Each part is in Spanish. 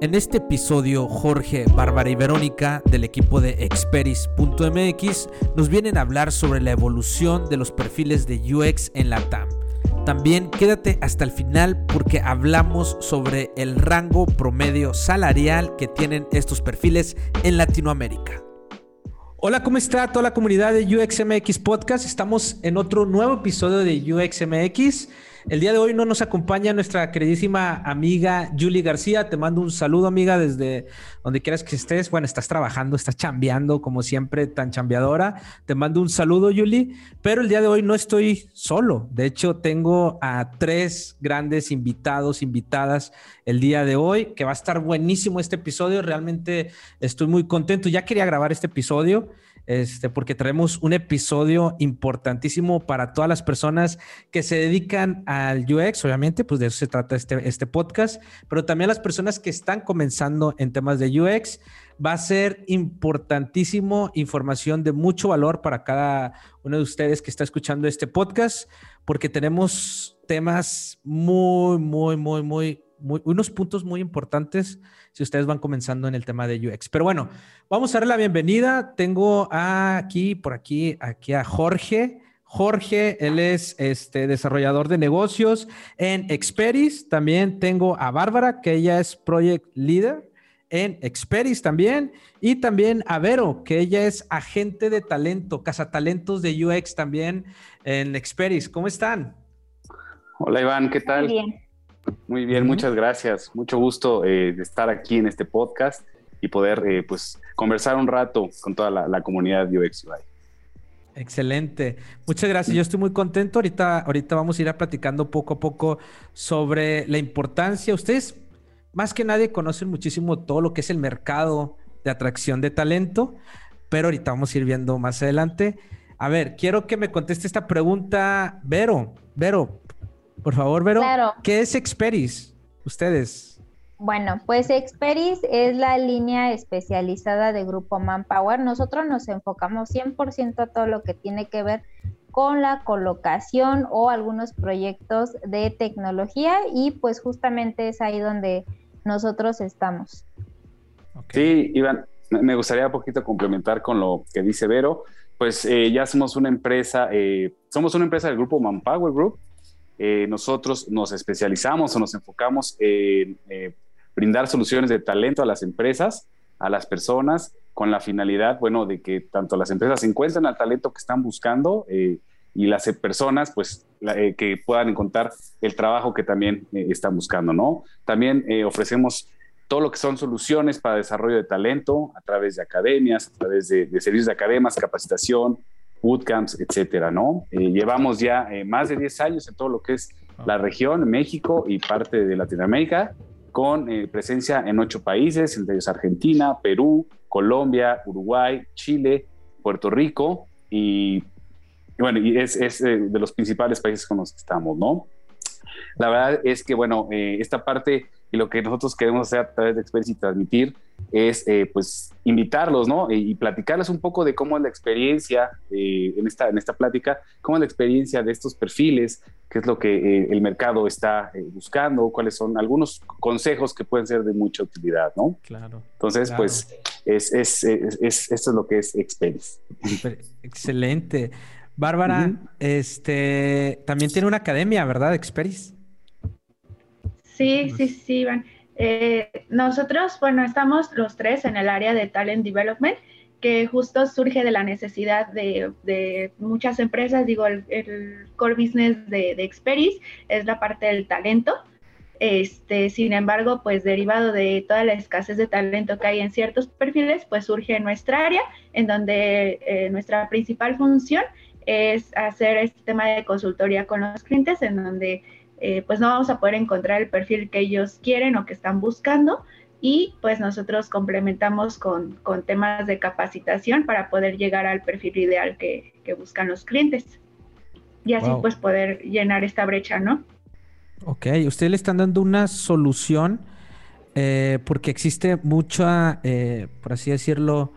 En este episodio, Jorge, Bárbara y Verónica del equipo de Experis.mx nos vienen a hablar sobre la evolución de los perfiles de UX en la TAM. También quédate hasta el final porque hablamos sobre el rango promedio salarial que tienen estos perfiles en Latinoamérica. Hola, ¿cómo está toda la comunidad de UXMX Podcast? Estamos en otro nuevo episodio de UXMX. El día de hoy no nos acompaña nuestra queridísima amiga Julie García. Te mando un saludo, amiga, desde donde quieras que estés. Bueno, estás trabajando, estás chambeando, como siempre, tan chambeadora. Te mando un saludo, Julie. Pero el día de hoy no estoy solo. De hecho, tengo a tres grandes invitados, invitadas el día de hoy, que va a estar buenísimo este episodio. Realmente estoy muy contento. Ya quería grabar este episodio este, porque traemos un episodio importantísimo para todas las personas que se dedican al UX, obviamente, pues de eso se trata este, este podcast, pero también las personas que están comenzando en temas de UX. Va a ser importantísimo información de mucho valor para cada uno de ustedes que está escuchando este podcast, porque tenemos temas muy, muy, muy, muy, muy, unos puntos muy importantes si ustedes van comenzando en el tema de UX. Pero bueno, vamos a darle la bienvenida. Tengo aquí, por aquí, aquí a Jorge. Jorge, él es este desarrollador de negocios en Experis. También tengo a Bárbara, que ella es Project Leader en Experis también. Y también a Vero, que ella es agente de talento, cazatalentos de UX también en Experis. ¿Cómo están? Hola Iván, ¿qué tal? bien. Muy bien, muchas gracias. Mucho gusto eh, de estar aquí en este podcast y poder eh, pues conversar un rato con toda la, comunidad de UX UI. Excelente. Muchas gracias. Yo estoy muy contento. Ahorita, ahorita vamos a ir a platicando poco a poco sobre la importancia. Ustedes, más que nadie, conocen muchísimo todo lo que es el mercado de atracción de talento, pero ahorita vamos a ir viendo más adelante. A ver, quiero que me conteste esta pregunta, Vero. Vero, por favor, Vero. ¿Qué es Experis? Ustedes. Bueno, pues Experis es la línea especializada de Grupo Manpower. Nosotros nos enfocamos 100% a todo lo que tiene que ver con la colocación o algunos proyectos de tecnología y pues justamente es ahí donde nosotros estamos. Sí, Iván, me gustaría un poquito complementar con lo que dice Vero. Pues eh, ya somos una empresa, eh, somos una empresa del grupo Manpower Group, eh, nosotros nos especializamos o nos enfocamos en eh, brindar soluciones de talento a las empresas, a las personas, con la finalidad, bueno, de que tanto las empresas encuentren al talento que están buscando eh, y las personas, pues, que puedan encontrar el trabajo que también están buscando, ¿no? También ofrecemos todo lo que son soluciones para desarrollo de talento a través de academias, a través de, de servicios de academias, capacitación, bootcamps, etcétera, ¿no? Eh, llevamos ya eh, más de 10 años en todo lo que es la región, México y parte de Latinoamérica, con eh, presencia en ocho países, entre ellos Argentina, Perú, Colombia, Uruguay, Chile, Puerto Rico y, bueno, y es, es de los principales países con los que estamos, ¿no? La verdad es que, bueno, esta parte y lo que nosotros queremos hacer a través de experiencia y transmitir es eh, pues invitarlos, ¿no? Y, platicarles un poco de cómo es la experiencia eh, en, esta, en esta plática, cómo es la experiencia de estos perfiles, qué es lo que eh, el mercado está buscando, cuáles son algunos consejos que pueden ser de mucha utilidad, ¿no? Claro. Entonces, pues es, es, es, esto es lo que es Experis. Excelente. Bárbara, este, también tiene una academia, ¿verdad? Experis. Sí, sí, sí, Iván. Eh, nosotros, bueno, estamos los tres en el área de Talent Development, que justo surge de la necesidad de, muchas empresas, digo, el, core business de, de, Experis es la parte del talento. Este, sin embargo, pues derivado de toda la escasez de talento que hay en ciertos perfiles, pues surge nuestra área, en donde eh, nuestra principal función es hacer este tema de consultoría con los clientes, en donde eh, pues no vamos a poder encontrar el perfil que ellos quieren o que están buscando y pues nosotros complementamos con, temas de capacitación para poder llegar al perfil ideal que, buscan los clientes. y así pues poder llenar esta brecha, ¿no? Ok, ustedes le están dando una solución eh, porque existe mucha, eh, por así decirlo,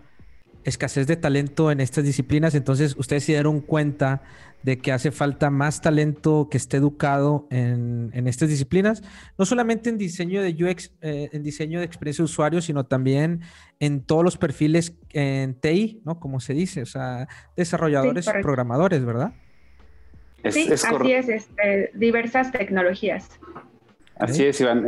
escasez de talento en estas disciplinas, entonces ustedes se dieron cuenta de que hace falta más talento que esté educado en, estas disciplinas, no solamente en diseño de UX, eh, en diseño de experiencia de usuario, sino también en todos los perfiles en TI, ¿no? Como se dice, o sea, desarrolladores y programadores, ¿verdad? sí, así es, este, diversas tecnologías. Así es, Iván,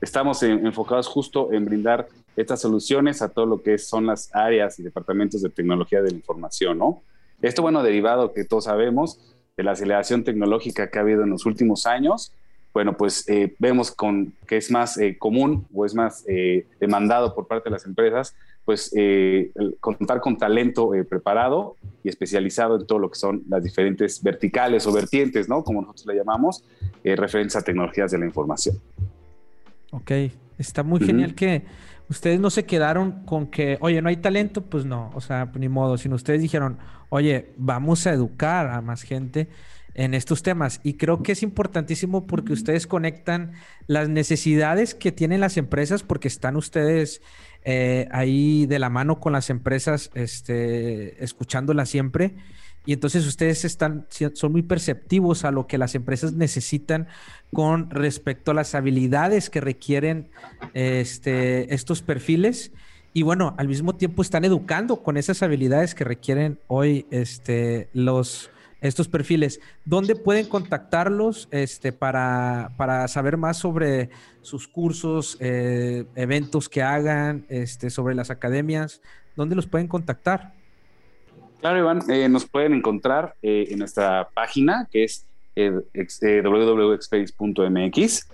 estamos enfocados justo en brindar estas soluciones a todo lo que son las áreas y departamentos de tecnología de la información, ¿no? Esto, bueno, derivado que todos sabemos de la aceleración tecnológica que ha habido en los últimos años, bueno, pues eh, vemos con, que es más eh, común o es más eh, demandado por parte de las empresas, pues contar con talento preparado y especializado en todo lo que son las diferentes verticales o vertientes, ¿no? Como nosotros le llamamos, referencia a tecnologías de la información. Ok, está muy genial que ustedes no se quedaron con que, oye, no hay talento, pues no, o sea, ni modo, sino ustedes dijeron, oye, vamos a educar a más gente en estos temas. Y creo que es importantísimo porque ustedes conectan las necesidades que tienen las empresas porque están ustedes eh, ahí de la mano con las empresas, este, escuchándolas siempre. Y entonces ustedes están, son muy perceptivos a lo que las empresas necesitan con respecto a las habilidades que requieren este, estos perfiles. Y bueno, al mismo tiempo están educando con esas habilidades que requieren hoy este, estos perfiles. ¿Dónde pueden contactarlos este, para, para saber más sobre sus cursos, eh, eventos que hagan, este, sobre las academias? ¿Dónde los pueden contactar? Claro, Iván, eh, nos pueden encontrar eh, en nuestra página que es eh, www.experis.mx.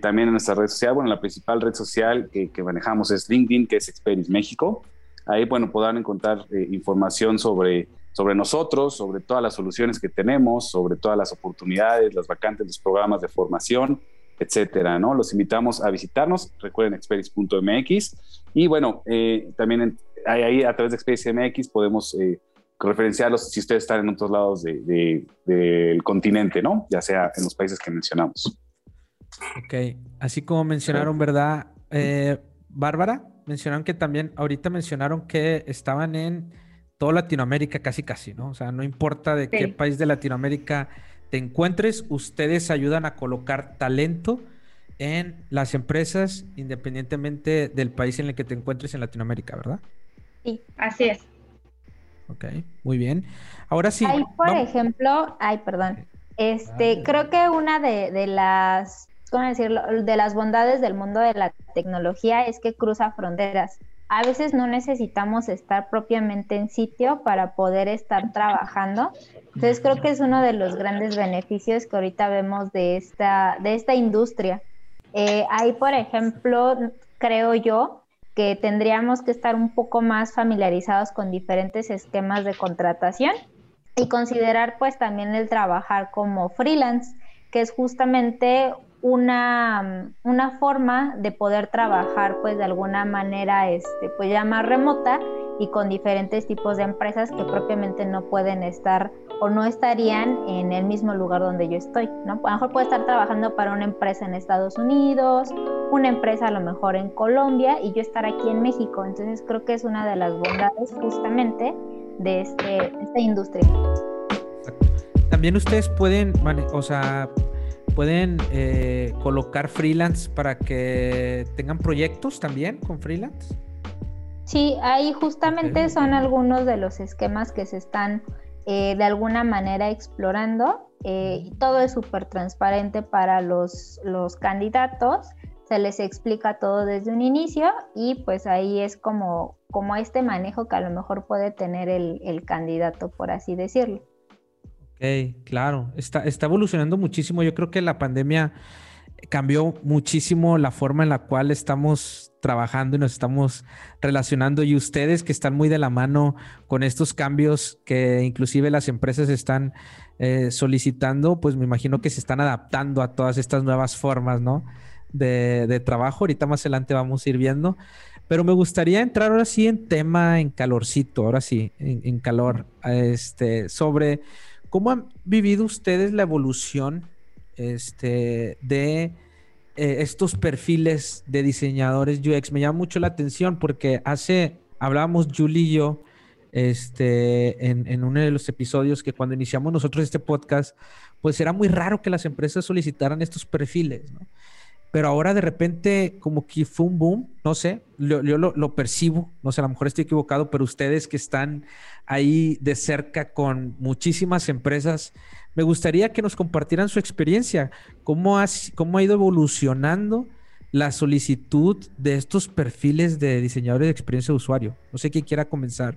también en nuestra red social, bueno, la principal red social que, manejamos es LinkedIn, que es Experis México. Ahí, bueno, podrán encontrar información sobre, sobre nosotros, sobre todas las soluciones que tenemos, sobre todas las oportunidades, las vacantes, los programas de formación, etcétera, ¿no? Los invitamos a visitarnos, recuerden experis.mx y bueno, también ahí a través de Experis MX podemos referenciarlos si ustedes están en otros lados del continente, ¿no? Ya sea en los países que mencionamos. Ok, así como mencionaron, ¿verdad? Eh, Bárbara, mencionaron que también, ahorita mencionaron que estaban en toda Latinoamérica, casi casi, ¿no? O sea, no importa de qué país de Latinoamérica te encuentres, ustedes ayudan a colocar talento en las empresas independientemente del país en el que te encuentres en Latinoamérica, ¿verdad? Sí, así es. Ok, muy bien. Ahora sí. Hay, por ejemplo, ay, perdón. Este, creo que una de, las, ¿cómo decirlo? De las bondades del mundo de la tecnología es que cruza fronteras. A veces no necesitamos estar propiamente en sitio para poder estar trabajando. Entonces creo que es uno de los grandes beneficios que ahorita vemos de esta, de esta industria. Eh, hay, por ejemplo, creo yo, que tendríamos que estar un poco más familiarizados con diferentes esquemas de contratación y considerar pues también el trabajar como freelance, que es justamente una, una forma de poder trabajar pues de alguna manera este, pues ya más remota y con diferentes tipos de empresas que propiamente no pueden estar o no estarían en el mismo lugar donde yo estoy, ¿no? A lo mejor puedo estar trabajando para una empresa en Estados Unidos, una empresa a lo mejor en Colombia y yo estar aquí en México. Entonces creo que es una de las bondades justamente de, este, esta industria. También ustedes pueden, o sea, pueden eh, colocar freelance para que tengan proyectos también con freelance. Sí, ahí justamente son algunos de los esquemas que se están eh, de alguna manera explorando. Eh, todo es súper transparente para los, los candidatos, se les explica todo desde un inicio y pues ahí es como, como este manejo que a lo mejor puede tener el, el candidato, por así decirlo. Ok, claro, está, está evolucionando muchísimo. Yo creo que la pandemia cambió muchísimo la forma en la cual estamos trabajando y nos estamos relacionando y ustedes que están muy de la mano con estos cambios que inclusive las empresas están eh, solicitando, pues me imagino que se están adaptando a todas estas nuevas formas, ¿no? De, trabajo. Ahorita más adelante vamos a ir viendo. Pero me gustaría entrar ahora sí en tema, en calorcito, ahora sí, en, en calor, este, sobre ¿cómo han vivido ustedes la evolución este, de eh, estos perfiles de diseñadores UX? Me llama mucho la atención porque hace, hablábamos Julie y yo, este, en, en, uno de los episodios que cuando iniciamos nosotros este podcast, pues era muy raro que las empresas solicitaran estos perfiles. Pero ahora de repente como que fue un boom, no sé, yo, lo, percibo, no sé, a lo mejor estoy equivocado, pero ustedes que están ahí de cerca con muchísimas empresas, me gustaría que nos compartieran su experiencia, cómo ha, cómo ha ido evolucionando la solicitud de estos perfiles de diseñadores de experiencia de usuario. No sé quién quiera comenzar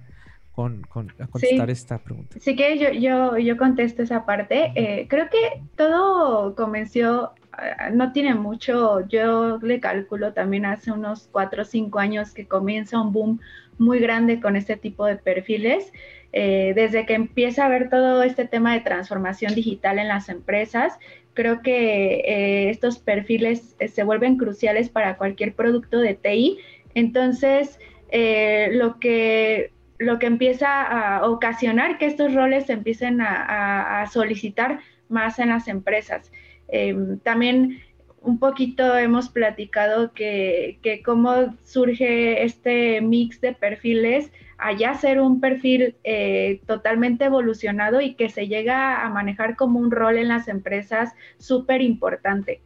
con, a contestar esta pregunta. Sí que yo, yo, yo contesto esa parte. Eh, creo que todo comenzó, eh, no tiene mucho, yo le calculo también hace unos cuatro o cinco años que comienza un boom muy grande con este tipo de perfiles. Eh, desde que empieza a ver todo este tema de transformación digital en las empresas, creo que estos perfiles se vuelven cruciales para cualquier producto de TI. Entonces, lo que lo que empieza a ocasionar que estos roles se empiecen a, solicitar más en las empresas. Em, también un poquito hemos platicado que, que, cómo surge este mix de perfiles allá ser un perfil eh, totalmente evolucionado y que se llega a manejar como un rol en las empresas súper importante.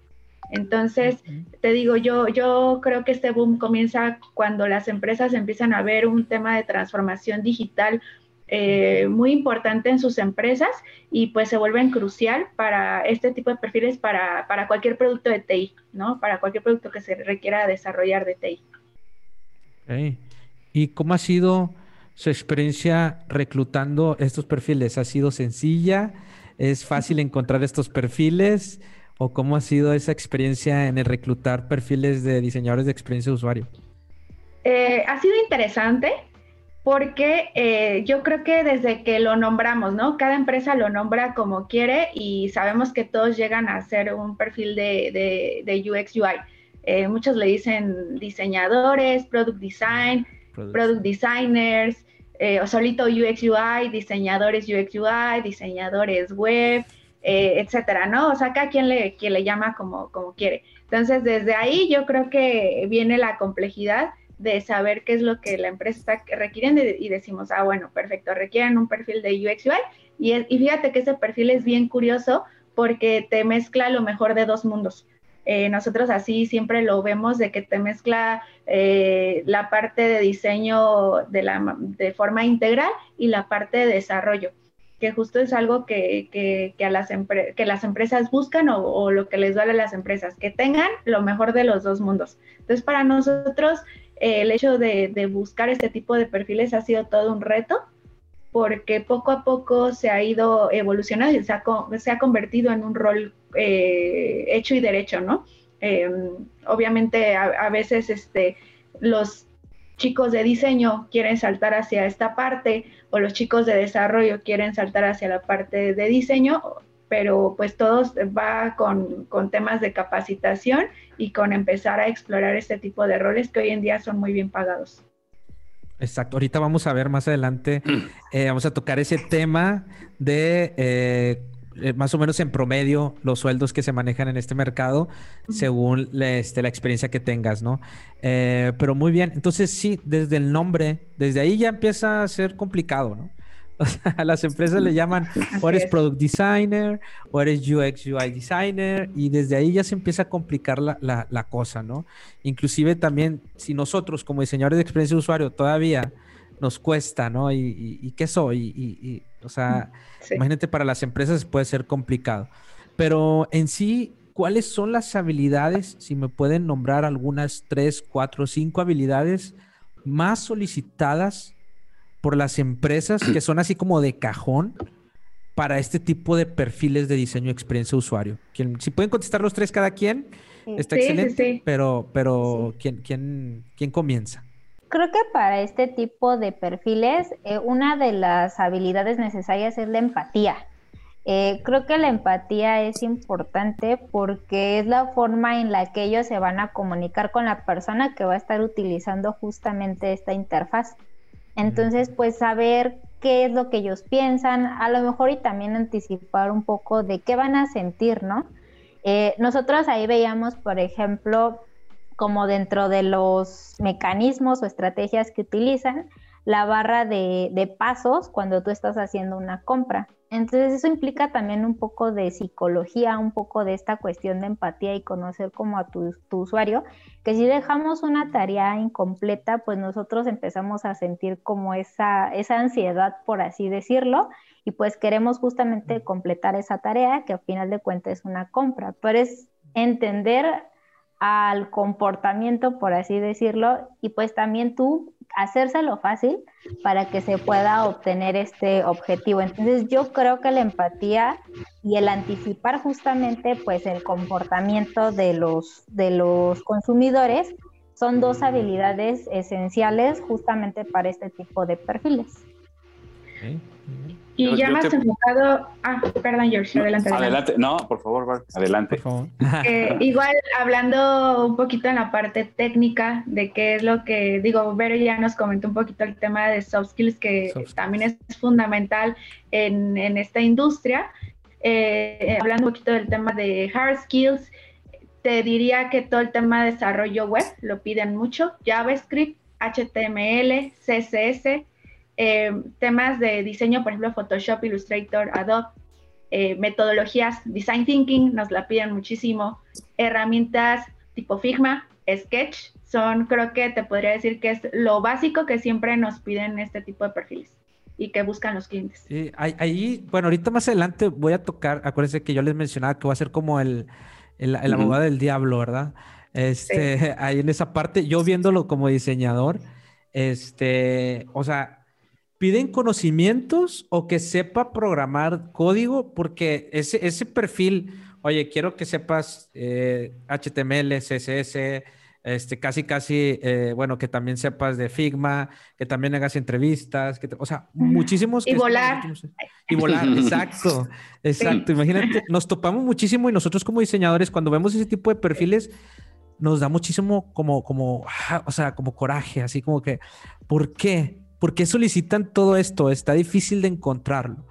Entonces, te digo, yo, yo creo que este boom comienza cuando las empresas empiezan a ver un tema de transformación digital eh, muy importante en sus empresas y pues se vuelven crucial para este tipo de perfiles para, para, cualquier producto de TI, ¿no? Para cualquier producto que se requiera desarrollar de TI. ¿Y cómo ha sido su experiencia reclutando estos perfiles? ¿Ha sido sencilla? ¿Es fácil encontrar estos perfiles? o cómo ha sido esa experiencia en el reclutar perfiles de diseñadores de experiencia de usuario? Eh, ha sido interesante porque eh, yo creo que desde que lo nombramos, ¿no? Cada empresa lo nombra como quiere y sabemos que todos llegan a ser un perfil de, UX UI. Eh, muchos le dicen diseñadores, product design, product, designers, o solito UX UI, diseñadores UX UI, diseñadores web. Eh, etcétera, ¿no? O sea, cada quien le, quien le llama como, como quiere. Entonces, desde ahí yo creo que viene la complejidad de saber qué es lo que la empresa está requiriendo y decimos, ah, bueno, perfecto, requieren un perfil de UX UI y, y fíjate que ese perfil es bien curioso porque te mezcla lo mejor de dos mundos. Eh, nosotros así siempre lo vemos de que te mezcla eh, la parte de diseño de, la, de forma integral y la parte de desarrollo que justo es algo que, que, a las, que las empresas buscan o, lo que les duele a las empresas, que tengan lo mejor de los dos mundos. Entonces, para nosotros, eh, el hecho de, buscar este tipo de perfiles ha sido todo un reto, porque poco a poco se ha ido evolucionando y se ha, se ha convertido en un rol eh, hecho y derecho, ¿no? Em, obviamente, a, veces este, los chicos de diseño quieren saltar hacia esta parte o los chicos de desarrollo quieren saltar hacia la parte de diseño, pero pues todos va con, temas de capacitación y con empezar a explorar este tipo de roles que hoy en día son muy bien pagados. Exacto, ahorita vamos a ver más adelante, eh, vamos a tocar ese tema de eh, eh, más o menos en promedio los sueldos que se manejan en este mercado según este, la experiencia que tengas, ¿no? Eh, pero muy bien, entonces sí, desde el nombre, desde ahí ya empieza a ser complicado, ¿no? O sea, a las empresas le llaman o eres product designer o eres UX UI designer y desde ahí ya se empieza a complicar la, la, cosa, ¿no? Inclusive también si nosotros como diseñadores de experiencia de usuario todavía nos cuesta, ¿no? ¿Y, y, qué soy? Y, o sea, imagínate para las empresas puede ser complicado. Pero en sí, ¿cuáles son las habilidades, si me pueden nombrar algunas tres, cuatro, cinco habilidades más solicitadas por las empresas que son así como de cajón para este tipo de perfiles de diseño experiencia usuario? si pueden contestar los tres cada quien, está excelente, pero, pero ¿quién, quién, ¿quién comienza? creo que para este tipo de perfiles, eh, una de las habilidades necesarias es la empatía. Eh, creo que la empatía es importante porque es la forma en la que ellos se van a comunicar con la persona que va a estar utilizando justamente esta interfaz. Entonces, pues saber qué es lo que ellos piensan, a lo mejor y también anticipar un poco de qué van a sentir, ¿no? Eh, nosotros ahí veíamos, por ejemplo, como dentro de los mecanismos o estrategias que utilizan, la barra de, pasos cuando tú estás haciendo una compra. Entonces eso implica también un poco de psicología, un poco de esta cuestión de empatía y conocer como a tu, usuario, que si dejamos una tarea incompleta, pues nosotros empezamos a sentir como esa, esa ansiedad, por así decirlo, y pues queremos justamente completar esa tarea, que al final de cuentas es una compra, pero es entender al comportamiento, por así decirlo, y pues también tú hacérselo fácil para que se pueda obtener este objetivo. Entonces yo creo que la empatía y el anticipar justamente pues el comportamiento de los, de los consumidores son dos habilidades esenciales justamente para este tipo de perfiles. Y ya más enfocado. Ah, perdón, George, adelante. Adelante, no, por favor, adelante. Eh, igual hablando un poquito en la parte técnica de qué es lo que, digo, Vero ya nos comentó un poquito el tema de soft skills, que también es fundamental en, en esta industria. Eh, hablando un poquito del tema de hard skills, te diría que todo el tema de desarrollo web lo piden mucho, JavaScript, HTML, CSS, eh, temas de diseño, por ejemplo, Photoshop, Illustrator, Adobe, eh, metodologías, Design Thinking, nos la piden muchísimo, herramientas tipo Figma, Sketch, son creo que te podría decir que es lo básico que siempre nos piden este tipo de perfiles y que buscan los clientes. ahí, bueno, ahorita más adelante voy a tocar, acuérdense que yo les mencionaba que va a ser como el, el, abogado del diablo, ¿verdad? Este, ahí en esa parte, yo viéndolo como diseñador, este, o sea, piden conocimientos o que sepa programar código, porque ese, ese perfil, oye, quiero que sepas HTML, eh, CSS, este, casi, casi, eh, bueno, que también sepas de Figma, que también hagas entrevistas, que o sea, muchísimos. Y volar. Y volar, exacto, exacto. Imagínate, nos topamos muchísimo y nosotros como diseñadores, cuando vemos ese tipo de perfiles, nos da muchísimo como, como, ah, o sea, como coraje, así como que, ¿por qué? ¿Por qué solicitan todo esto? Está difícil de encontrarlo.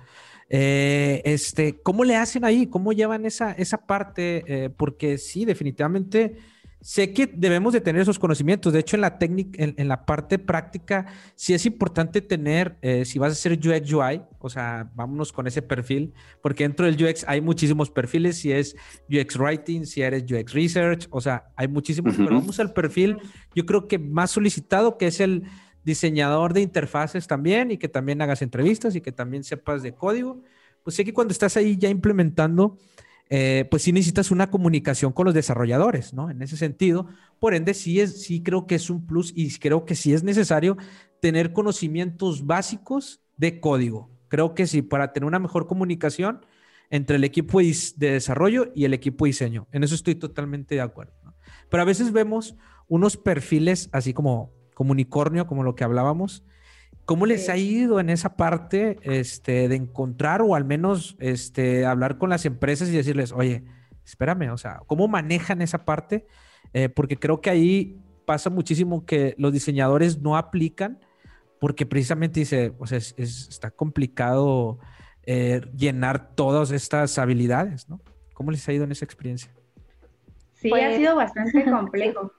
Eh, este, ¿Cómo le hacen ahí? ¿Cómo llevan esa, esa parte? Eh, porque sí, definitivamente sé que debemos de tener esos conocimientos. De hecho, en la técnica, en, la parte práctica, sí es importante tener, eh, si vas a hacer UX UI, o sea, vámonos con ese perfil, porque dentro del UX hay muchísimos perfiles, si es UX Writing, si eres UX Research, o sea, hay muchísimos, pero vamos al perfil, yo creo que más solicitado, que es el diseñador de interfaces también y que también hagas entrevistas y que también sepas de código. Pues sé que cuando estás ahí ya implementando, eh, pues sí necesitas una comunicación con los desarrolladores, ¿no? En ese sentido, por ende, sí, es, sí creo que es un plus y creo que sí es necesario tener conocimientos básicos de código. Creo que sí, para tener una mejor comunicación entre el equipo de desarrollo y el equipo de diseño. En eso estoy totalmente de acuerdo. Pero a veces vemos unos perfiles así como como unicornio, como lo que hablábamos. ¿Cómo les ha ido en esa parte este, de encontrar o al menos este, hablar con las empresas y decirles, oye, espérame, o sea, ¿cómo manejan esa parte? Eh, porque creo que ahí pasa muchísimo que los diseñadores no aplican porque precisamente dice, o sea, es, está complicado eh, llenar todas estas habilidades, ¿no? ¿Cómo les ha ido en esa experiencia? Sí, ha pues sido bastante complejo.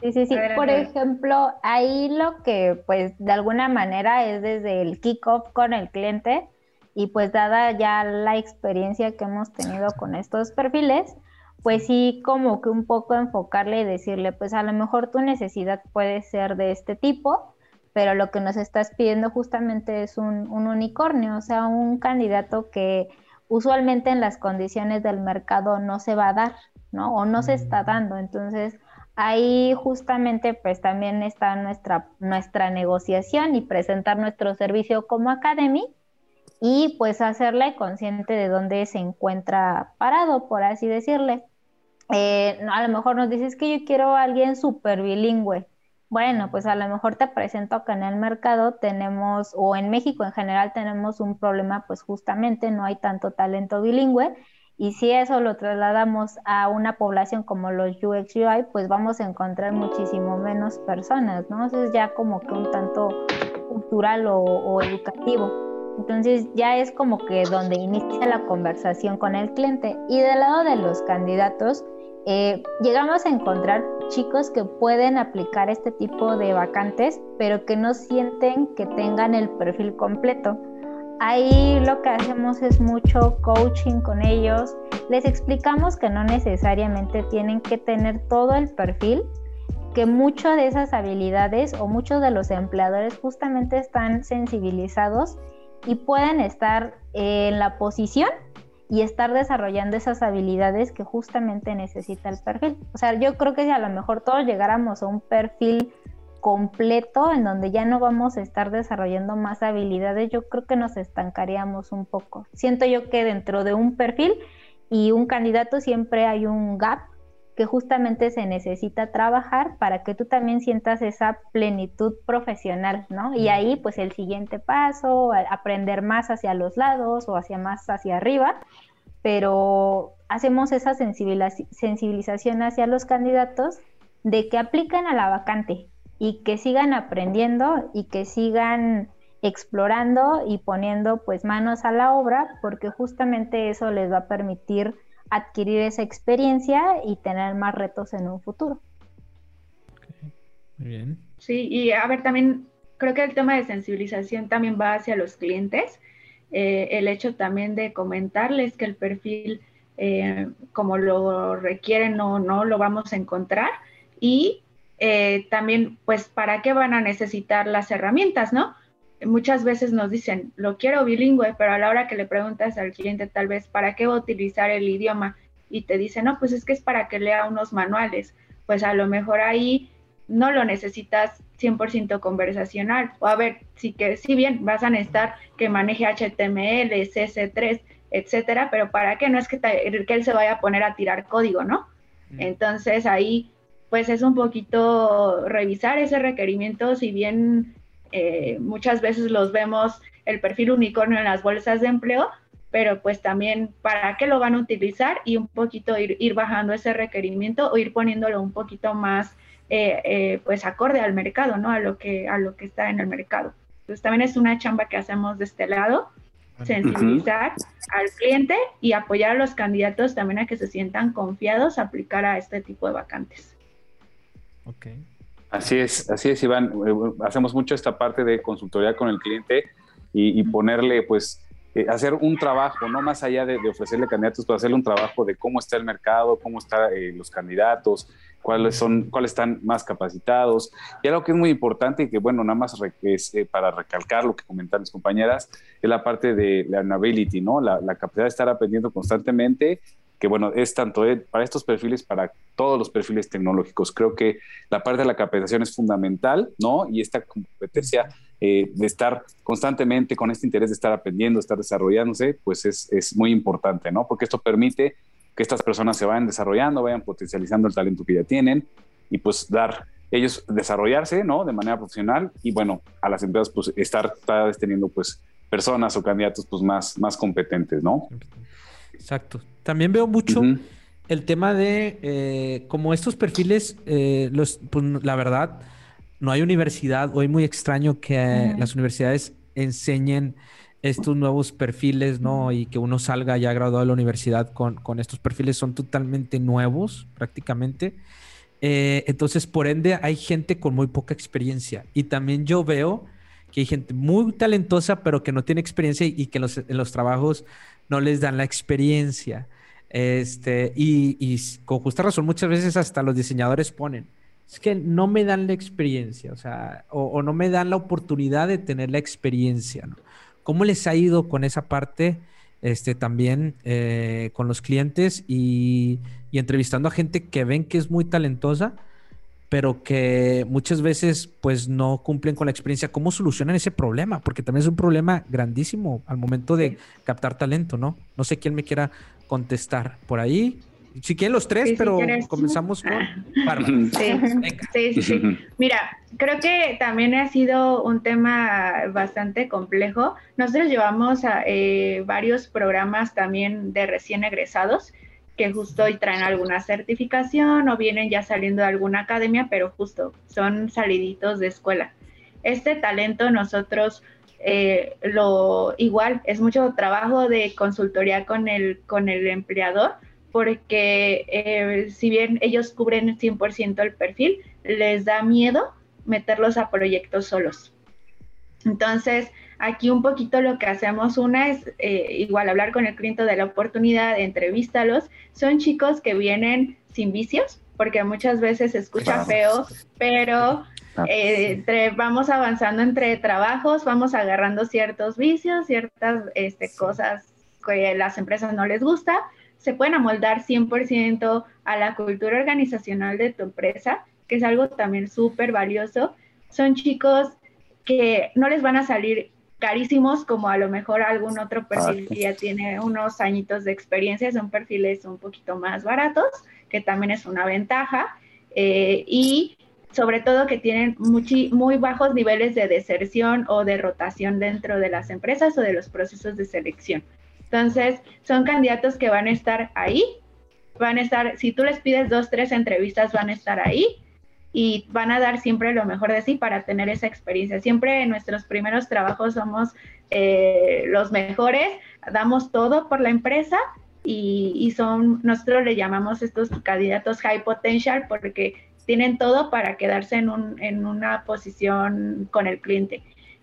Sí, sí, sí. Por ejemplo, ahí lo que pues de alguna manera es desde el kickoff con el cliente y pues dada ya la experiencia que hemos tenido con estos perfiles, pues sí como que un poco enfocarle y decirle, pues a lo mejor tu necesidad puede ser de este tipo, pero lo que nos estás pidiendo justamente es un, un unicornio, o sea, un candidato que usualmente en las condiciones del mercado no se va a dar, ¿no? O no se está dando. Entonces, Ahí justamente pues también está nuestra, nuestra negociación y presentar nuestro servicio como Academy y pues hacerle consciente de dónde se encuentra parado, por así decirle. Eh, a lo mejor nos dices que yo quiero a alguien súper bilingüe. Bueno, pues a lo mejor te presento que en el mercado tenemos, o en México en general tenemos un problema, pues justamente no hay tanto talento bilingüe y si eso lo trasladamos a una población como los UX pues vamos a encontrar muchísimo menos personas, ¿no? Entonces ya como que un tanto cultural o, educativo. Entonces ya es como que donde inicia la conversación con el cliente. Y del lado de los candidatos, eh, llegamos a encontrar chicos que pueden aplicar este tipo de vacantes, pero que no sienten que tengan el perfil completo. Ahí lo que hacemos es mucho coaching con ellos. Les explicamos que no necesariamente tienen que tener todo el perfil, que muchas de esas habilidades o muchos de los empleadores justamente están sensibilizados y pueden estar en la posición y estar desarrollando esas habilidades que justamente necesita el perfil. O sea, yo creo que si a lo mejor todos llegáramos a un perfil completo en donde ya no vamos a estar desarrollando más habilidades, yo creo que nos estancaríamos un poco. Siento yo que dentro de un perfil y un candidato siempre hay un gap que justamente se necesita trabajar para que tú también sientas esa plenitud profesional, ¿no? Y ahí pues el siguiente paso, aprender más hacia los lados o hacia más hacia arriba, pero hacemos esa sensibilización hacia los candidatos de que apliquen a la vacante y que sigan aprendiendo y que sigan explorando y poniendo pues manos a la obra porque justamente eso les va a permitir adquirir esa experiencia y tener más retos en un futuro. Muy bien. Sí, y a ver, también creo que el tema de sensibilización también va hacia los clientes. Eh, el hecho también de comentarles que el perfil, eh, como lo requieren, no, no lo vamos a encontrar. Y eh, también, pues, ¿para qué van a necesitar las herramientas, no? muchas veces nos dicen, lo quiero bilingüe, pero a la hora que le preguntas al cliente tal vez, ¿para qué va a utilizar el idioma? Y te dice, no, pues es que es para que lea unos manuales. Pues a lo mejor ahí no lo necesitas 100% conversacional. O a ver, si que si bien vas a necesitar que maneje HTML, CS3, etcétera, pero para qué no es que, que él se vaya a poner a tirar código, ¿no? Mm. Entonces ahí pues es un poquito revisar ese requerimiento, si bien eh, muchas veces los vemos el perfil unicornio en las bolsas de empleo, pero pues también para qué lo van a utilizar y un poquito ir, bajando ese requerimiento o ir poniéndolo un poquito más eh, eh, pues acorde al mercado, ¿no? A lo, que, a lo que está en el mercado. Entonces también es una chamba que hacemos de este lado, sensibilizar al cliente y apoyar a los candidatos también a que se sientan confiados a aplicar a este tipo de vacantes. Ok. Así es, así es, Iván. Eh, hacemos mucho esta parte de consultoría con el cliente y, ponerle, pues, eh, hacer un trabajo, no más allá de, ofrecerle candidatos, pero hacerle un trabajo de cómo está el mercado, cómo están eh, los candidatos, cuáles son, cuáles están más capacitados. Y algo que es muy importante y que, bueno, nada más para recalcar lo que comentan mis compañeras, es la parte de la learnability, ¿no? La, la capacidad de estar aprendiendo constantemente que bueno, es tanto para estos perfiles, para todos los perfiles tecnológicos. Creo que la parte de la capacitación es fundamental, ¿no? Y esta competencia eh, de estar constantemente con este interés de estar aprendiendo, estar desarrollándose, pues es, es muy importante, ¿no? Porque esto permite que estas personas se vayan desarrollando, vayan potencializando el talento que ya tienen y pues dar ellos desarrollarse, ¿no? De manera profesional y bueno, a las empresas pues estar cada vez teniendo pues personas o candidatos pues más, más competentes, ¿no? Exacto. También veo mucho el tema de eh, como estos perfiles, eh, los, pues, la verdad, no hay universidad, es muy extraño que las universidades enseñen estos nuevos perfiles, ¿no? Y que uno salga ya graduado de la universidad con, con estos perfiles son totalmente nuevos, prácticamente. Eh, entonces, por ende, hay gente con muy poca experiencia. Y también yo veo que hay gente muy talentosa, pero que no tiene experiencia y, que los, en los trabajos no les dan la experiencia. Este, y, con justa razón, muchas veces hasta los diseñadores ponen, es que no me dan la experiencia, o sea, o, no me dan la oportunidad de tener la experiencia. ¿Cómo les ha ido con esa parte este, también eh, con los clientes y, y, entrevistando a gente que ven que es muy talentosa, pero que muchas veces pues no cumplen con la experiencia? ¿Cómo solucionan ese problema? Porque también es un problema grandísimo al momento de captar talento, ¿no? No sé quién me quiera contestar por ahí. Si quieren los tres, pero comenzamos con Bárbara. Sí, sí, sí, Mira, creo que también ha sido un tema bastante complejo. Nosotros llevamos a, eh, varios programas también de recién egresados que justo hoy traen alguna certificación o vienen ya saliendo de alguna academia, pero justo son saliditos de escuela. Este talento nosotros eh, lo igual es mucho trabajo de consultoría con el, con el empleador, porque eh, si bien ellos cubren 100% el perfil, les da miedo meterlos a proyectos solos. Entonces, aquí un poquito lo que hacemos, una es eh, igual hablar con el cliente de la oportunidad, entrevístalos. Son chicos que vienen sin vicios, porque muchas veces se escucha feo, pero eh, entre, vamos avanzando entre trabajos, vamos agarrando ciertos vicios, ciertas este, cosas que las empresas no les gusta, se pueden amoldar 100% a la cultura organizacional de tu empresa, que es algo también súper valioso. Son chicos que no les van a salir carísimos como a lo mejor algún otro perfil que ya tiene unos añitos de experiencia, son perfiles un poquito más baratos, que también es una ventaja. Eh, y sobre todo que tienen muy bajos niveles de deserción o de rotación dentro de las empresas o de los procesos de selección. Entonces, son candidatos que van a estar ahí, van a estar, si tú les pides dos, tres entrevistas, van a estar ahí y van a dar siempre lo mejor de sí para tener esa experiencia. Siempre en nuestros primeros trabajos somos eh, los mejores, damos todo por la empresa y, y, son, nosotros le llamamos estos candidatos high potential porque tienen todo para quedarse en, un, en una posición con el cliente.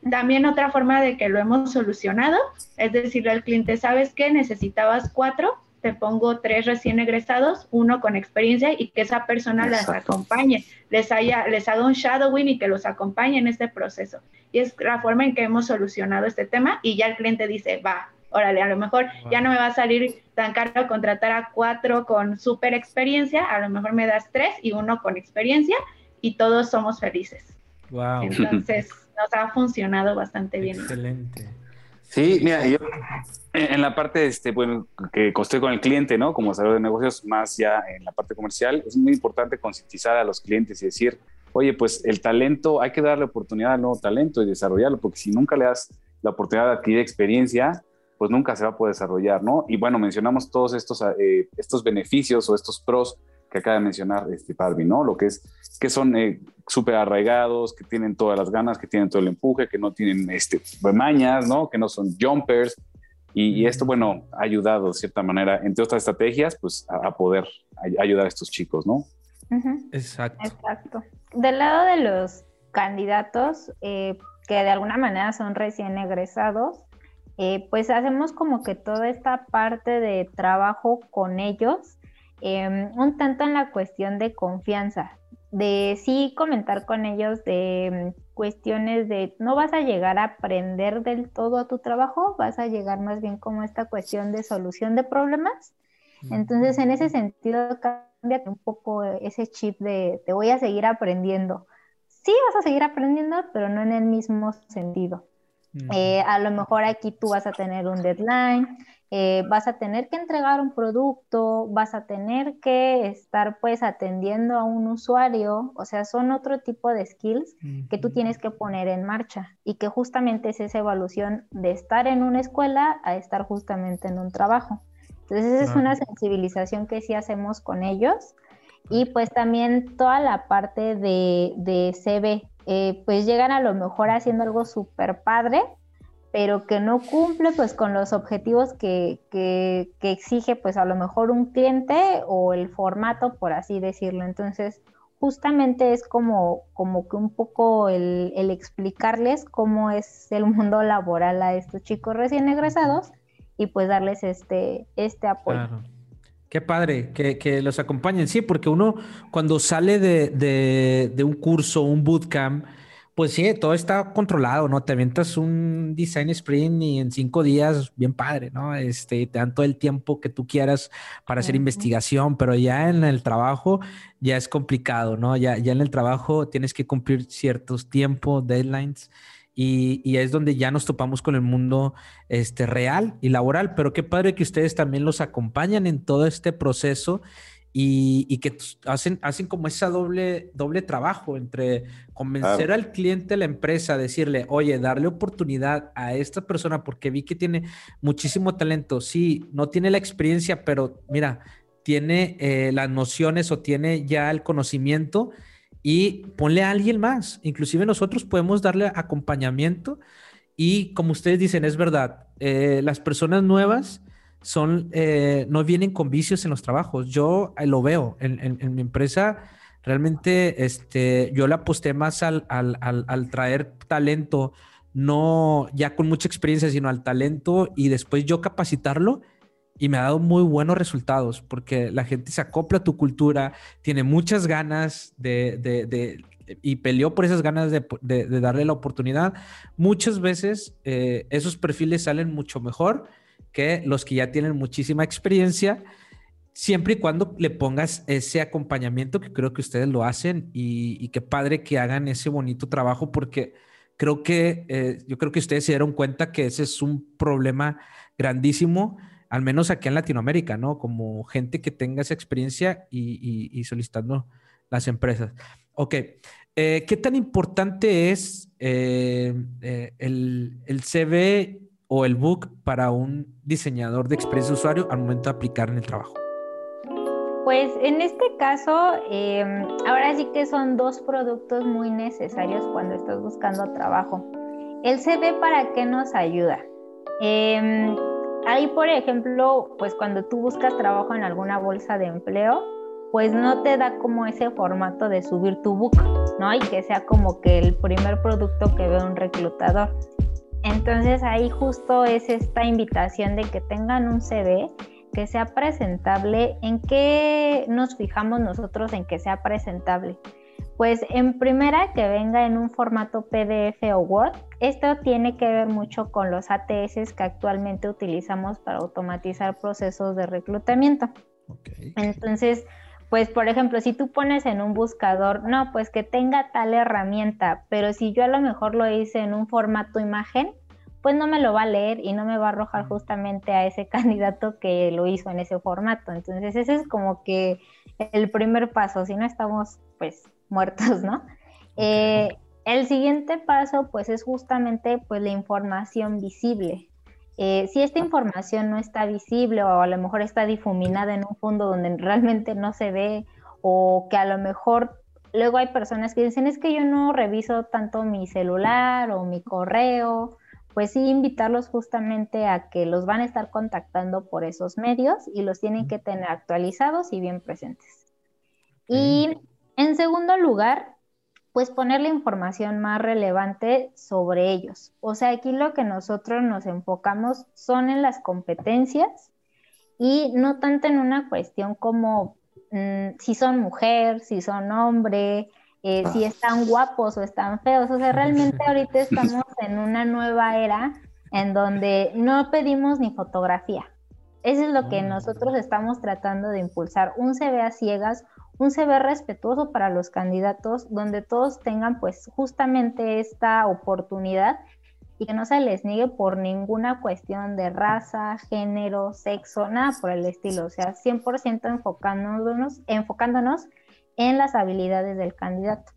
También otra forma de que lo hemos solucionado es decirle al cliente, ¿sabes qué? Necesitabas cuatro, te pongo tres recién egresados, uno con experiencia y que esa persona las acompañe, les, haya, les haga un shadowing y que los acompañe en este proceso. Y es la forma en que hemos solucionado este tema y ya el cliente dice, va, órale, a lo mejor ya no me va a salir tan caro contratar a cuatro con súper experiencia, a lo mejor me das tres y uno con experiencia y todos somos felices. Wow. Entonces nos ha funcionado bastante bien. Excelente. Sí, mira, yo en la parte este, bueno, que costé con el cliente, ¿no? Como salud de negocios, más ya en la parte comercial, es muy importante concientizar a los clientes y decir, oye, pues el talento, hay que darle oportunidad al nuevo talento y desarrollarlo, porque si nunca le das la oportunidad de adquirir experiencia, pues nunca se va a poder desarrollar, ¿no? Y bueno, mencionamos todos estos, eh, estos beneficios o estos pros que acaba de mencionar este Parvi, ¿no? Lo que es que son eh, súper arraigados, que tienen todas las ganas, que tienen todo el empuje, que no tienen este, mañas, ¿no? Que no son jumpers. Y, esto, bueno, ha ayudado de cierta manera, entre otras estrategias, pues a, poder ayudar a estos chicos, ¿no? Exacto. Exacto. Del lado de los candidatos eh, que de alguna manera son recién egresados, eh, pues hacemos como que toda esta parte de trabajo con ellos, em, un tanto en la cuestión de confianza, de sí comentar con ellos de em, cuestiones de no vas a llegar a aprender del todo a tu trabajo, vas a llegar más bien como esta cuestión de solución de problemas. Entonces, en ese sentido, cambia un poco ese chip de te voy a seguir aprendiendo. Sí, vas a seguir aprendiendo, pero no en el mismo sentido. Eh, a lo mejor aquí tú vas a tener un deadline, eh, vas a tener que entregar un producto, vas a tener que estar pues atendiendo a un usuario, o sea, son otro tipo de skills que tú tienes que poner en marcha y que justamente es esa evolución de estar en una escuela a estar justamente en un trabajo. Entonces, esa es una sensibilización que sí hacemos con ellos y pues también toda la parte de, de CB, eh, pues llegan a lo mejor haciendo algo súper padre, pero que no cumple pues con los objetivos que, que, exige pues a lo mejor un cliente o el formato, por así decirlo. Entonces, justamente es como, como que un poco el, el, explicarles cómo es el mundo laboral a estos chicos recién egresados y pues darles este, este apoyo. Qué padre que, los acompañen. Sí, porque uno cuando sale de, un curso, un bootcamp, pues sí, todo está controlado, ¿no? Te avientas un design sprint y en cinco días, bien padre, ¿no? Este, te dan todo el tiempo que tú quieras para hacer investigación, pero ya en el trabajo ya es complicado, ¿no? Ya, ya en el trabajo tienes que cumplir ciertos tiempos, deadlines. Y, es donde ya nos topamos con el mundo este, real y laboral. Pero qué padre que ustedes también los acompañan en todo este proceso y, que hacen, hacen como ese doble, doble trabajo entre convencer al cliente, la empresa, decirle, oye, darle oportunidad a esta persona porque vi que tiene muchísimo talento. Sí, no tiene la experiencia, pero mira, tiene eh, las nociones o tiene ya el conocimiento y ponle a alguien más. Inclusive nosotros podemos darle acompañamiento y como ustedes dicen, es verdad, eh, las personas nuevas son, eh, no vienen con vicios en los trabajos. Yo eh, lo veo en, mi empresa. Realmente, este, yo le aposté más al, al, traer talento, no ya con mucha experiencia, sino al talento y después yo capacitarlo y me ha dado muy buenos resultados porque la gente se acopla a tu cultura, tiene muchas ganas de, de, y peleó por esas ganas de, darle la oportunidad. Muchas veces eh, esos perfiles salen mucho mejor que los que ya tienen muchísima experiencia, siempre y cuando le pongas ese acompañamiento que creo que ustedes lo hacen y, y qué padre que hagan ese bonito trabajo porque creo que eh, yo creo que ustedes se dieron cuenta que ese es un problema grandísimo al menos aquí en Latinoamérica, ¿no? Como gente que tenga esa experiencia y, solicitando las empresas. Ok, eh, ¿qué tan importante es eh, el, el, CV o el book para un diseñador de experiencia usuario al momento de aplicar en el trabajo? Pues en este caso, em, ahora sí que son dos productos muy necesarios cuando estás buscando trabajo. El CV, ¿para qué nos ayuda? Eh, Ahí, por ejemplo, pues cuando tú buscas trabajo en alguna bolsa de empleo, pues no te da como ese formato de subir tu book, ¿no? Y que sea como que el primer producto que ve un reclutador. Entonces ahí justo es esta invitación de que tengan un CV que sea presentable. ¿En qué nos fijamos nosotros en que sea presentable? Pues en primera que venga en un formato PDF o Word. Esto tiene que ver mucho con los ATS que actualmente utilizamos para automatizar procesos de reclutamiento. Entonces, pues por ejemplo, si tú pones en un buscador, no, pues que tenga tal herramienta, pero si yo a lo mejor lo hice en un formato imagen, pues no me lo va a leer y no me va a arrojar justamente a ese candidato que lo hizo en ese formato. Entonces, ese es como que el primer paso, si no estamos pues muertos, ¿no? Eh, el siguiente paso, pues, es justamente, pues, la información visible. Eh, si esta información no está visible o a lo mejor está difuminada en un fondo donde realmente no se ve o que a lo mejor luego hay personas que dicen es que yo no reviso tanto mi celular o mi correo, pues sí invitarlos justamente a que los van a estar contactando por esos medios y los tienen que tener actualizados y bien presentes. Y en segundo lugar, pues poner la información más relevante sobre ellos. O sea, aquí lo que nosotros nos enfocamos son en las competencias y no tanto en una cuestión como mm, si son mujer, si son hombre, eh, si ah. están guapos o están feos. O sea, realmente ahorita estamos en una nueva era en donde no pedimos ni fotografía. Eso es lo que ah. nosotros estamos tratando de impulsar. Un CV a ciegas un CV respetuoso para los candidatos, donde todos tengan pues justamente esta oportunidad y que no se les niegue por ninguna cuestión de raza, género, sexo, nada por el estilo, o sea, 100% enfocándonos, enfocándonos en las habilidades del candidato.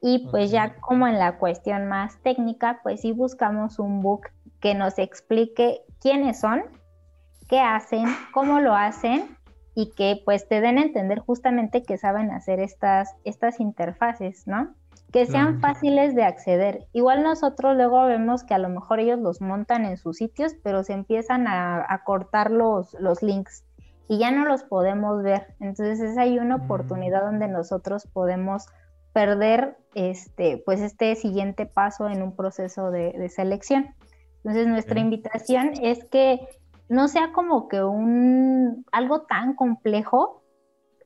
Y pues ya como en la cuestión más técnica, pues sí buscamos un book que nos explique quiénes son, qué hacen, cómo lo hacen y que pues te den a entender justamente que saben hacer estas, estas interfaces, ¿no? Que sean fáciles de acceder. Igual nosotros luego vemos que a lo mejor ellos los montan en sus sitios, pero se empiezan a, cortar los, los links y ya no los podemos ver. Entonces es ahí una mm. oportunidad donde nosotros podemos perder este, pues este siguiente paso en un proceso de, de selección. Entonces nuestra invitación es que no sea como que un algo tan complejo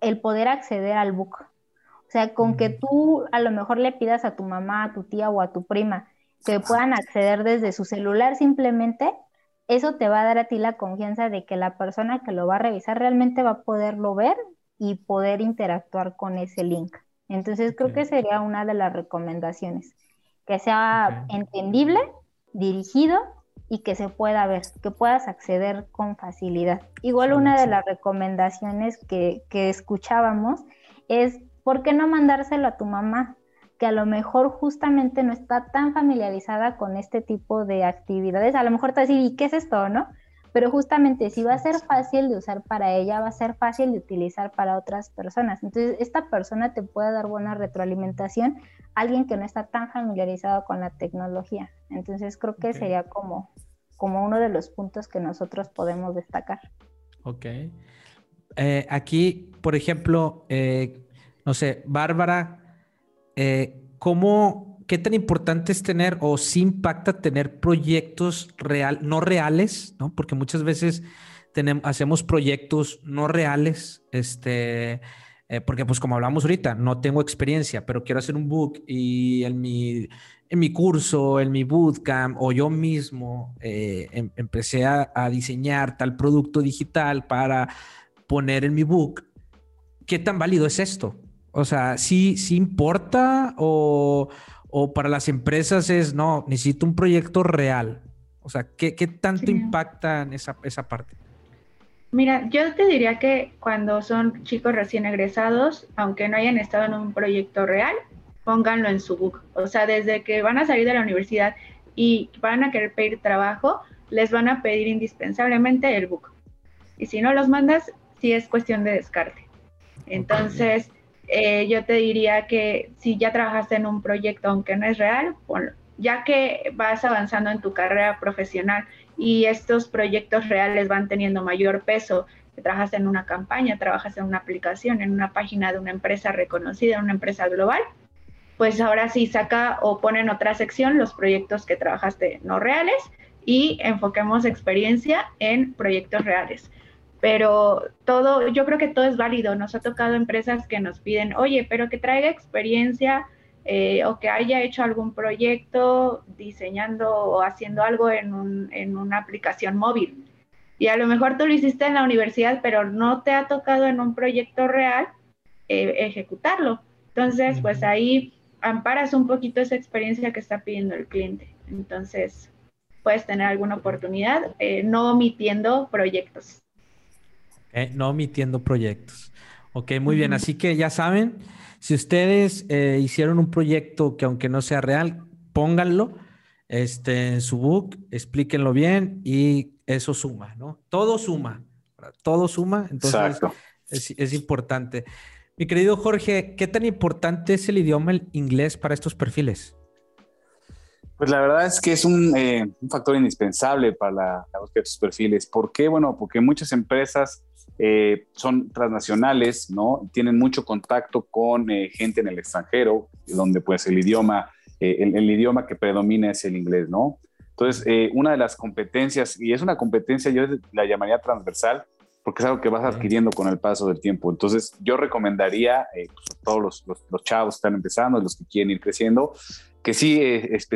el poder acceder al book. O sea, con que tú a lo mejor le pidas a tu mamá, a tu tía o a tu prima que puedan acceder desde su celular simplemente, eso te va a dar a ti la confianza de que la persona que lo va a revisar realmente va a poderlo ver y poder interactuar con ese link. Entonces creo que sería una de las recomendaciones, que sea entendible, dirigido y que se pueda ver, que puedas acceder con facilidad. Igual una de las recomendaciones que, que escuchábamos es, ¿por qué no mandárselo a tu mamá? que a lo mejor justamente no está tan familiarizada con este tipo de actividades. A lo mejor te va a decir, ¿y qué es esto, no? Pero justamente si va a ser fácil de usar para ella, va a ser fácil de utilizar para otras personas. Entonces, esta persona te puede dar buena retroalimentación alguien que no está tan familiarizado con la tecnología. Entonces, creo que sería como, como uno de los puntos que nosotros podemos destacar. Ok. Eh, aquí, por ejemplo, eh, no sé, Bárbara, eh, ¿cómo, qué tan importante es tener o si impacta tener proyectos real, no reales, ¿no? Porque muchas veces hacemos proyectos no reales, este, porque pues como hablamos ahorita, no tengo experiencia, pero quiero hacer un book y en mi, en mi curso, en mi bootcamp o yo mismo em, empecé a, a diseñar tal producto digital para poner en mi book, ¿qué tan válido es esto? O sea, ¿sí, sí importa o, para las empresas es, no, necesito un proyecto real? O sea, ¿qué, tanto impacta en esa, esa parte? Mira, yo te diría que cuando son chicos recién egresados, aunque no hayan estado en un proyecto real, pónganlo en su book. O sea, desde que van a salir de la universidad y van a querer pedir trabajo, les van a pedir indispensablemente el book. Y si no los mandas, sí es cuestión de descarte. Entonces, eh, yo te diría que si ya trabajaste en un proyecto, aunque no es real, ya que vas avanzando en tu carrera profesional y estos proyectos reales van teniendo mayor peso, que trabajas en una campaña, trabajas en una aplicación, en una página de una empresa reconocida, una empresa global, pues ahora sí saca o pone en otra sección los proyectos que trabajaste no reales y enfoquemos experiencia en proyectos reales pero todo, yo creo que todo es válido. Nos ha tocado empresas que nos piden, oye, pero que traiga experiencia eh, o que haya hecho algún proyecto diseñando o haciendo algo en, un, en una aplicación móvil. Y a lo mejor tú lo hiciste en la universidad, pero no te ha tocado en un proyecto real eh, ejecutarlo. Entonces, pues ahí amparas un poquito esa experiencia que está pidiendo el cliente. Entonces, puedes tener alguna oportunidad, eh, no omitiendo proyectos. Eh, no omitiendo proyectos. Ok, muy bien. Así que ya saben, si ustedes eh, hicieron un proyecto que aunque no sea real, pónganlo este, en su book, explíquenlo bien y eso suma, ¿no? Todo suma, todo suma. Entonces es, es, importante. Mi querido Jorge, ¿qué tan importante es el idioma el inglés para estos perfiles? Pues la verdad es que es un, eh, un factor indispensable para la, la búsqueda de estos perfiles. ¿Por qué? Bueno, porque muchas empresas eh, son transnacionales, ¿no? Tienen mucho contacto con eh, gente en el extranjero, donde pues el idioma, eh, el, idioma que predomina es el inglés, ¿no? Entonces, una de las competencias, y es una competencia, yo la llamaría transversal, porque es algo que vas adquiriendo con el paso del tiempo. Entonces, yo recomendaría pues, a todos los, los, chavos que están empezando, los que quieren ir creciendo, que sí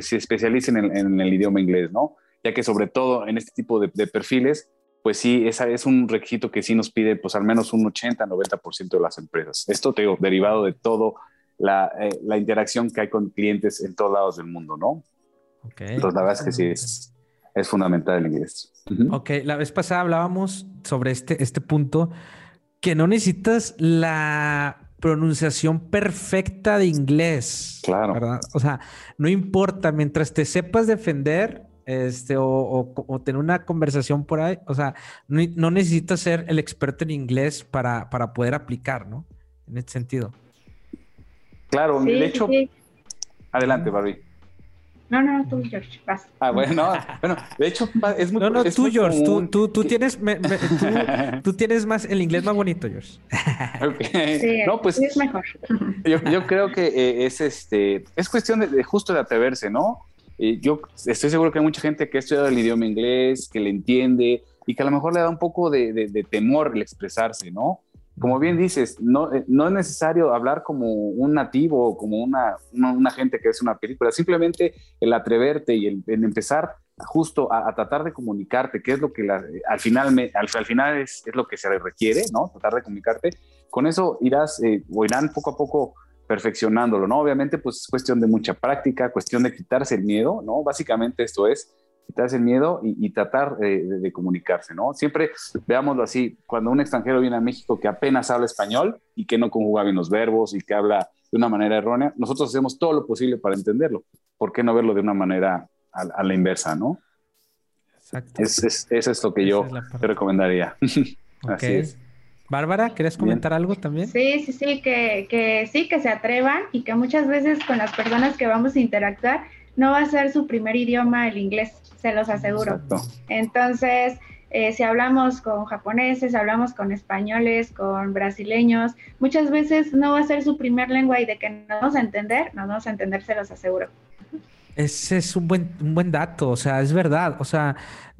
se especialicen en, el idioma inglés, ¿no? Ya que sobre todo en este tipo de, de perfiles, pues sí, esa es un requisito que sí nos pide pues al menos un 80-90% de las empresas. Esto te digo, derivado de todo la, eh, la, interacción que hay con clientes en todos lados del mundo, ¿no? Okay. Entonces la verdad es que sí es, es fundamental el inglés. Ok, la vez pasada hablábamos sobre este, este punto, que no necesitas la pronunciación perfecta de inglés. Claro. ¿verdad? O sea, no importa, mientras te sepas defender, este, o, tener una conversación por ahí. O sea, no, necesitas ser el experto en inglés para, para, poder aplicar, ¿no? En este sentido. Claro, de hecho. Adelante, Barbie. No, no, tú, George, vas. Ah, bueno, bueno, de hecho es muy No, no, tú, George, tú, tú, tienes, tú, tienes más, el inglés más bonito, George. Okay. Sí, no, pues es mejor. Yo, yo creo que eh, es este, es cuestión de, de, justo de atreverse, ¿no? Yo estoy seguro que hay mucha gente que ha estudiado el idioma inglés, que le entiende y que a lo mejor le da un poco de, temor el expresarse, ¿no? Como bien dices, no, eh, no es necesario hablar como un nativo o como una, una, gente que es una película, simplemente el atreverte y el, empezar justo a, tratar de comunicarte, que es lo que al final, me, al, final es, es, lo que se requiere, ¿no? Tratar de comunicarte. Con eso irás eh, o irán poco a poco perfeccionándolo, ¿no? Obviamente, pues es cuestión de mucha práctica, cuestión de quitarse el miedo, ¿no? Básicamente esto es quitarse el miedo y, tratar de, comunicarse, ¿no? Siempre veámoslo así, cuando un extranjero viene a México que apenas habla español y que no conjuga bien los verbos y que habla de una manera errónea, nosotros hacemos todo lo posible para entenderlo. ¿Por qué no verlo de una manera a, la inversa, ¿no? Es, eso es lo que yo te recomendaría. Así es. Bárbara, ¿quieres comentar algo también? Sí, sí, sí, que, que sí, que se atrevan y que muchas veces con las personas que vamos a interactuar no va a ser su primer idioma el inglés, se los aseguro. Entonces, eh, si hablamos con japoneses, hablamos con españoles, con brasileños, muchas veces no va a ser su primer lengua y de que nos vamos a entender, nos vamos a entender, se los aseguro. Ese es un buen, un buen dato, o sea, es verdad, o sea,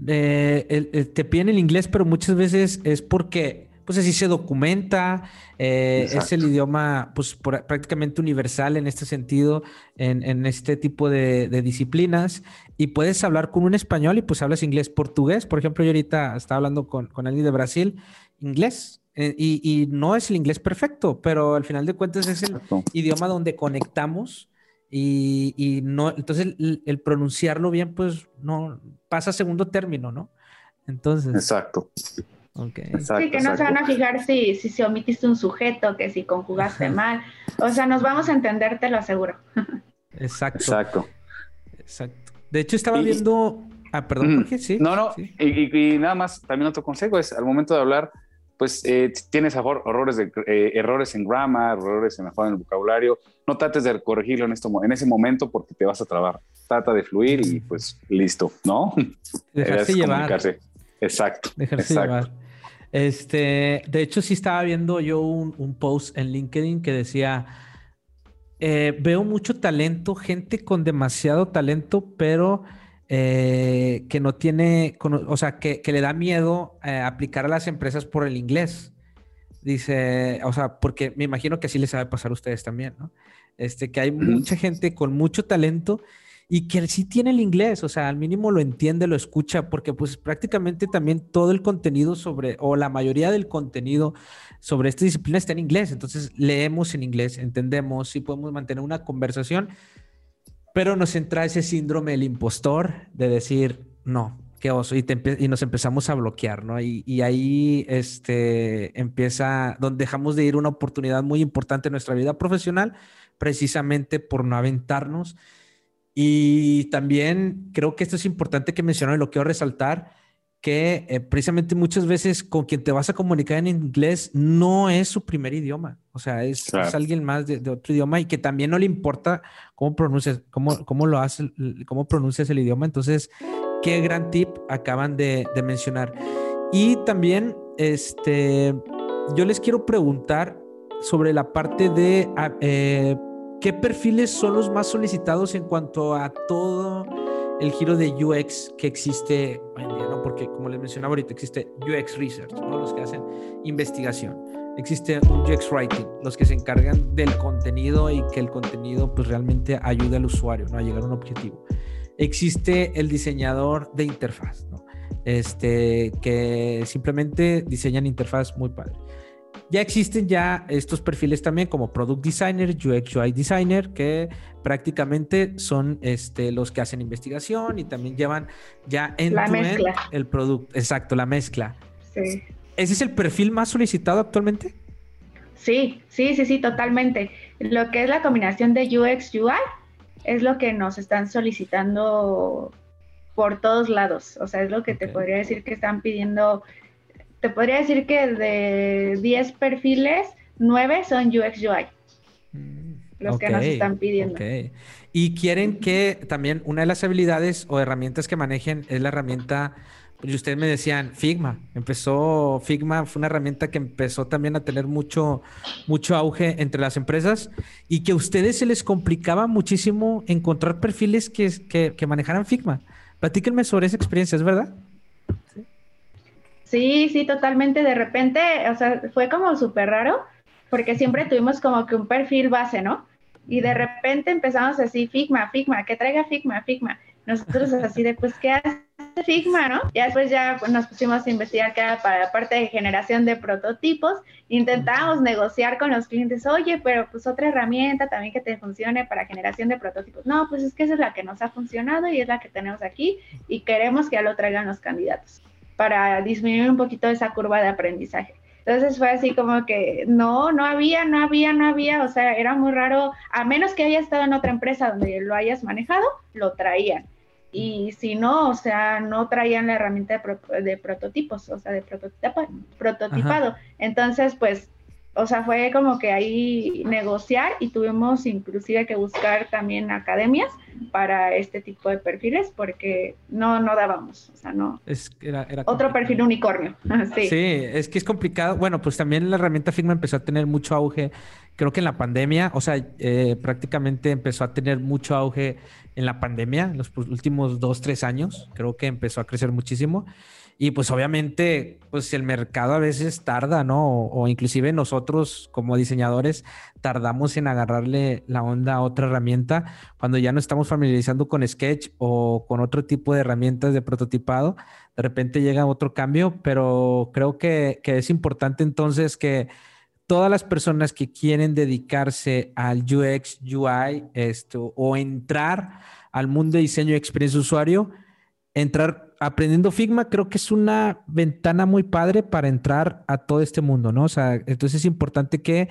eh, te piden el inglés, pero muchas veces es porque pues así se documenta, eh, es el idioma pues prácticamente universal en este sentido, en, este tipo de, disciplinas, y puedes hablar con un español y pues hablas inglés, portugués, por ejemplo, yo ahorita estaba hablando con, alguien de Brasil, inglés, eh, y, no es el inglés perfecto, pero al final de cuentas es el idioma donde conectamos. Y, no, entonces el, pronunciarlo bien, pues no pasa a segundo término, ¿no? Entonces. Exacto sí, que no se van a fijar si, si, se omitiste un sujeto, que si conjugaste mal. O sea, nos vamos a entender, te lo aseguro. Exacto. Exacto. Exacto. De hecho, estaba viendo. Ah, perdón, ¿por qué? Sí. No, no. Y, nada más, también otro consejo es al momento de hablar, pues eh, tienes errores, de, eh, errores en grammar, errores en, en el vocabulario. No trates de corregirlo en, esto, en ese momento porque te vas a trabar. Trata de fluir y pues listo, ¿no? Dejarse llevar. Exacto. Dejarse llevar. Este, de hecho, sí estaba viendo yo un, post en LinkedIn que decía, eh, veo mucho talento, gente con demasiado talento, pero eh, que no tiene, o sea, que, le da miedo eh, aplicar a las empresas por el inglés. Dice, o sea, porque me imagino que así les sabe pasar a ustedes también, ¿no? Este, que hay mucha gente con mucho talento y que sí tiene el inglés, o sea, al mínimo lo entiende, lo escucha, porque pues prácticamente también todo el contenido sobre, o la mayoría del contenido sobre esta disciplina está en inglés, entonces leemos en inglés, entendemos, sí podemos mantener una conversación, pero nos entra ese síndrome del impostor de decir, no, qué oso, y, y nos empezamos a bloquear, ¿no? Y, y, ahí este, empieza, donde dejamos de ir una oportunidad muy importante en nuestra vida profesional, precisamente por no aventarnos y también creo que esto es importante que mencionar y lo quiero resaltar, que eh, precisamente muchas veces con quien te vas a comunicar en inglés no es su primer idioma, o sea, es, alguien más de, otro idioma y que también no le importa cómo pronuncias, cómo, cómo lo haces, cómo pronuncias el idioma. Entonces, qué gran tip acaban de, de mencionar. Y también, este, yo les quiero preguntar sobre la parte de... Ah, eh, ¿Qué perfiles son los más solicitados en cuanto a todo el giro de UX que existe hoy en día? ¿no? Porque como les mencionaba ahorita, existe UX Research, ¿no? los que hacen investigación. Existe un UX Writing, los que se encargan del contenido y que el contenido pues realmente ayude al usuario ¿no? a llegar a un objetivo. Existe el diseñador de interfaz, ¿no? este, que simplemente diseñan interfaz muy padre. Ya existen ya estos perfiles también como Product Designer, UX UI Designer, que prácticamente son este, los que hacen investigación y también llevan ya en el producto. Exacto, la mezcla. Sí. ¿Ese es el perfil más solicitado actualmente? Sí, sí, sí, sí, totalmente. Lo que es la combinación de UX UI es lo que nos están solicitando por todos lados. O sea, es lo que te podría decir que están pidiendo te podría decir que de 10 perfiles, 9 son UX UI. Los que nos están pidiendo. Y quieren que también una de las habilidades o herramientas que manejen es la herramienta, pues ustedes me decían Figma. Empezó Figma, fue una herramienta que empezó también a tener mucho, mucho auge entre las empresas y que a ustedes se les complicaba muchísimo encontrar perfiles que, que, que manejaran Figma. Platíquenme sobre esa experiencia, ¿es verdad? Sí, sí, totalmente. De repente, o sea, fue como súper raro, porque siempre tuvimos como que un perfil base, ¿no? Y de repente empezamos así, Figma, Figma, que traiga Figma, Figma. Nosotros así de, pues, ¿qué hace Figma, no? Y después ya nos pusimos a investigar que era para la parte de generación de prototipos. Intentábamos negociar con los clientes, oye, pero pues otra herramienta también que te funcione para generación de prototipos. No, pues es que esa es la que nos ha funcionado y es la que tenemos aquí y queremos que ya lo traigan los candidatos para disminuir un poquito esa curva de aprendizaje. Entonces fue así como que no, no había, no había, no había, o sea, era muy raro, a menos que haya estado en otra empresa donde lo hayas manejado, lo traían. y si no, o sea, no traían la herramienta de, prototipos, o sea, de prototipado. Entonces, pues o sea, fue como que ahí negociar y tuvimos inclusive que buscar también academias para este tipo de perfiles porque no, no dábamos, o sea, no. Es, era, Otro perfil unicornio. sí. sí, es que es complicado. Bueno, pues también la herramienta Figma empezó a tener mucho auge, creo que en la pandemia, o sea, eh, prácticamente empezó a tener mucho auge en la pandemia, en los últimos dos, tres años, creo que empezó a crecer muchísimo. Y pues obviamente, pues el mercado a veces tarda, ¿no? O, inclusive nosotros como diseñadores tardamos en agarrarle la onda a otra herramienta cuando ya no estamos familiarizando con Sketch o con otro tipo de herramientas de prototipado. De repente llega otro cambio, pero creo que, que es importante entonces que todas las personas que quieren dedicarse al UX, UI esto, o entrar al mundo de diseño y experiencia usuario, entrar aprendiendo Figma creo que es una ventana muy padre para entrar a todo este mundo, ¿no? O sea, entonces es importante que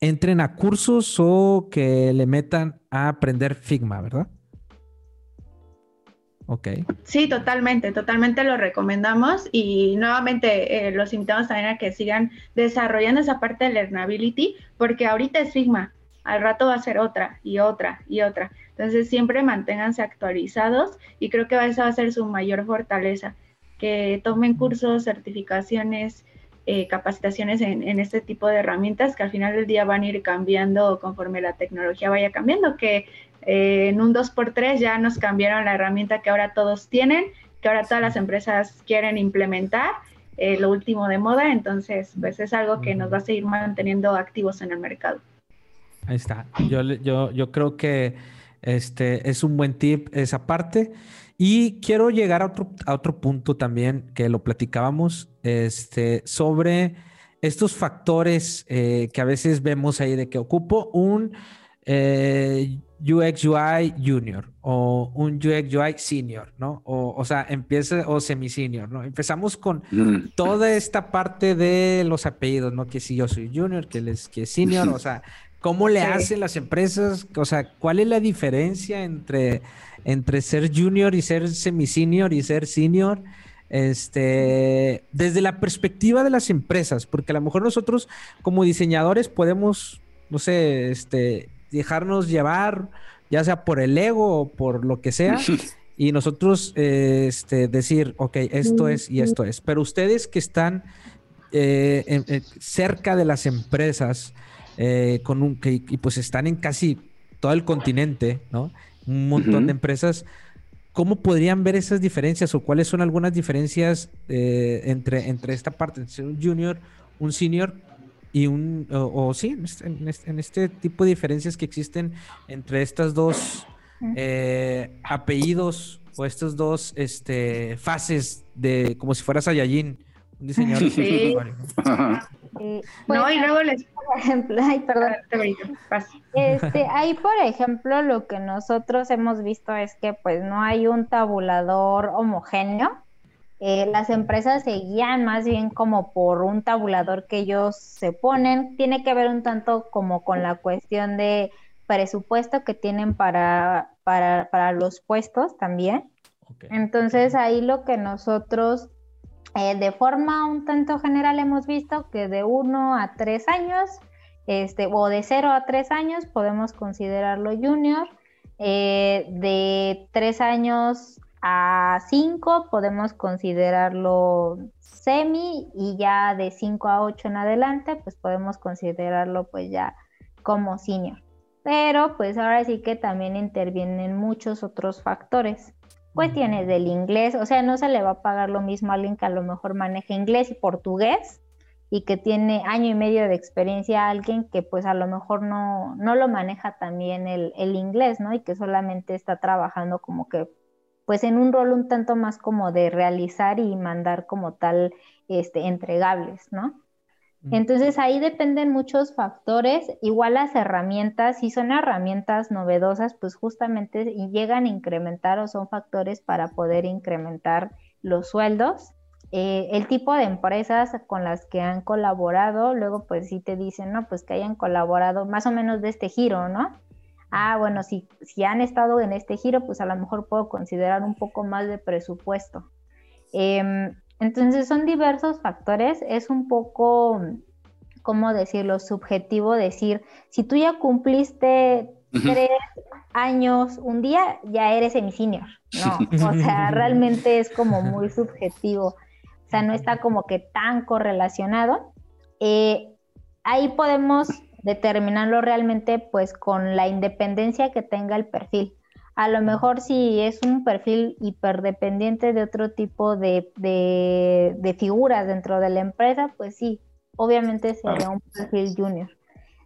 entren a cursos o que le metan a aprender Figma, ¿verdad? Ok. Sí, totalmente, totalmente lo recomendamos y nuevamente eh, los invitamos también a que sigan desarrollando esa parte de Learnability porque ahorita es Figma, al rato va a ser otra y otra y otra. Entonces siempre manténganse actualizados y creo que esa va a ser su mayor fortaleza, que tomen cursos, certificaciones, eh, capacitaciones en, este tipo de herramientas que al final del día van a ir cambiando conforme la tecnología vaya cambiando, que eh, en un 2x3 ya nos cambiaron la herramienta que ahora todos tienen, que ahora todas las empresas quieren implementar. Eh, lo último de moda, entonces pues es algo que nos va a seguir manteniendo activos en el mercado. Ahí está. Yo, yo, yo creo que este es un buen tip esa parte. Y quiero llegar a otro, a otro punto también que lo platicábamos este, sobre estos factores eh, que a veces vemos ahí de que ocupo un eh, UX UI junior o un UX UI senior, ¿no? O, o sea, empieza o semi-senior, ¿no? Empezamos con toda esta parte de los apellidos, ¿no? Que si yo soy junior, que, les, que es senior, o sea, ¿Cómo le hacen las empresas? O sea, ¿cuál es la diferencia entre, entre ser junior y ser semi-senior y ser senior? Este, desde la perspectiva de las empresas, porque a lo mejor nosotros como diseñadores podemos, no sé, este, dejarnos llevar, ya sea por el ego o por lo que sea, y nosotros este, decir, ok, esto es y esto es. Pero ustedes que están eh, cerca de las empresas, eh, con un, que, y pues están en casi todo el continente, ¿no? Un montón de empresas. ¿Cómo podrían ver esas diferencias o cuáles son algunas diferencias eh, entre, entre esta parte, entre un junior, un senior y un, o, sí, este, en este, tipo de diferencias que existen entre estas dos eh, apellidos o estas dos este, fases de como si fuera Saiyajin, diseñador. Sí. Eh, no, y luego les... Por ejemplo, ay, perdón. Ah, este, ahí, por ejemplo, lo que nosotros hemos visto es que pues no hay un tabulador homogéneo. Eh, las empresas se guían más bien como por un tabulador que ellos se ponen. Tiene que ver un tanto como con la cuestión de presupuesto que tienen para, para, para los puestos también. Entonces ahí lo que nosotros eh, de forma un tanto general hemos visto que de 1 a 3 años, este, o de 0 a 3 años podemos considerarlo junior, eh, de 3 años a 5 podemos considerarlo semi y ya de 5 a 8 en adelante pues podemos considerarlo pues ya como senior. Pero pues ahora sí que también intervienen muchos otros factores cuestiones del inglés, o sea, no se le va a pagar lo mismo a alguien que a lo mejor maneja inglés y portugués y que tiene año y medio de experiencia a alguien que pues a lo mejor no, no lo maneja también el, el inglés, ¿no? Y que solamente está trabajando como que pues en un rol un tanto más como de realizar y mandar como tal este, entregables, ¿no? Entonces ahí dependen muchos factores, igual las herramientas, si son herramientas novedosas, pues justamente llegan a incrementar o son factores para poder incrementar los sueldos. Eh, el tipo de empresas con las que han colaborado, luego pues sí te dicen, no, pues que hayan colaborado más o menos de este giro, ¿no? ah, bueno, si, si han estado en este giro, pues a lo mejor puedo considerar un poco más de presupuesto. Em, entonces son diversos factores, es un poco, ¿cómo decirlo?, subjetivo decir, si tú ya cumpliste tres años, un día, ya eres semi-senior, no, o sea, realmente es como muy subjetivo, o sea, no está como que tan correlacionado. Eh, ahí podemos determinarlo realmente pues con la independencia que tenga el perfil. A lo mejor si es un perfil hiperdependiente de otro tipo de, de, figuras dentro de la empresa, pues sí, obviamente sería un perfil junior.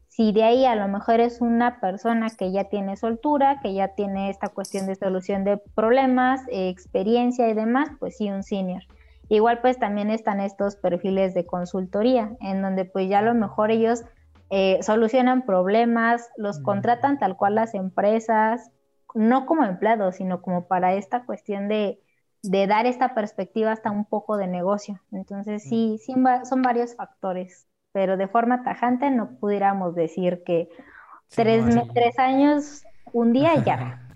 Si de ahí a lo mejor es una persona que ya tiene soltura, que ya tiene esta cuestión de solución de problemas, experiencia y demás, pues sí, un senior. Igual pues también están estos perfiles de consultoría, en donde pues ya a lo mejor ellos eh, solucionan problemas, los contratan tal cual las empresas, no como empleados, sino como para esta cuestión de, dar esta perspectiva hasta un poco de negocio. Entonces sí, sí, son varios factores, pero de forma tajante no pudiéramos decir que tres, tres años, un día ya.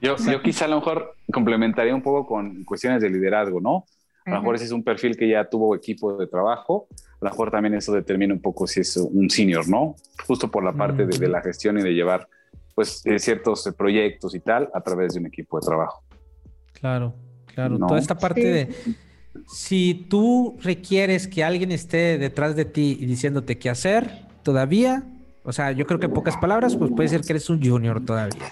Yo, yo quizá a lo mejor complementaría un poco con cuestiones de liderazgo, ¿no? A lo mejor ese es un perfil que ya tuvo equipo de trabajo, a lo mejor también eso determina un poco si es un senior, ¿no? Justo por la parte de, la gestión y de llevar pues eh, ciertos proyectos y tal a través de un equipo de trabajo. Claro, claro. Toda esta parte de si tú requieres que alguien esté detrás de ti y diciéndote qué hacer, todavía o sea, yo creo que en pocas palabras, pues puede ser que eres un junior todavía.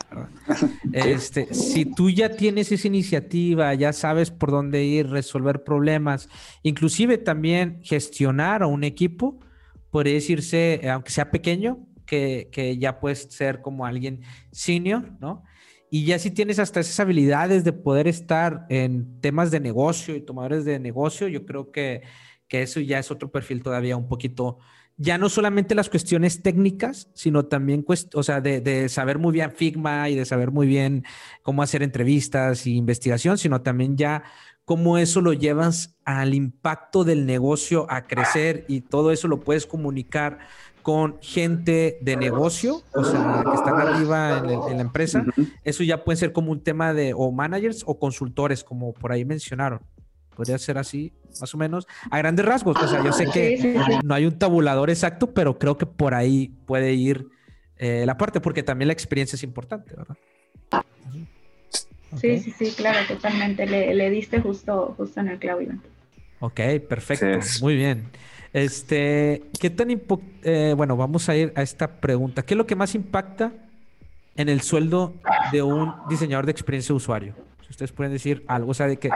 Este, si tú ya tienes esa iniciativa, ya sabes por dónde ir, resolver problemas, inclusive también gestionar a un equipo, puede decirse, eh, aunque sea pequeño, que, ya puedes ser como alguien senior, ¿no? Y ya si tienes hasta esas habilidades de poder estar en temas de negocio y tomadores de negocio, yo creo que, que eso ya es otro perfil todavía un poquito ya no solamente las cuestiones técnicas, sino también, o sea, de, saber muy bien Figma y de saber muy bien cómo hacer entrevistas y investigación, sino también ya cómo eso lo llevas al impacto del negocio a crecer y todo eso lo puedes comunicar con gente de negocio, o sea, que están arriba en, la empresa. Eso ya puede ser como un tema de o managers o consultores, como por ahí mencionaron. Podría ser así, más o menos, a grandes rasgos. O sea, yo sé que no hay un tabulador exacto, pero creo que por ahí puede ir eh, la parte, porque también la experiencia es importante, ¿verdad? Sí, sí, sí, claro, totalmente. Le, diste justo, justo en el clavo, Iván. Ok, perfecto. Muy bien. Este, ¿qué tan eh, bueno, vamos a ir a esta pregunta. ¿Qué es lo que más impacta en el sueldo de un diseñador de experiencia de usuario? Si ustedes pueden decir algo, o sea, de que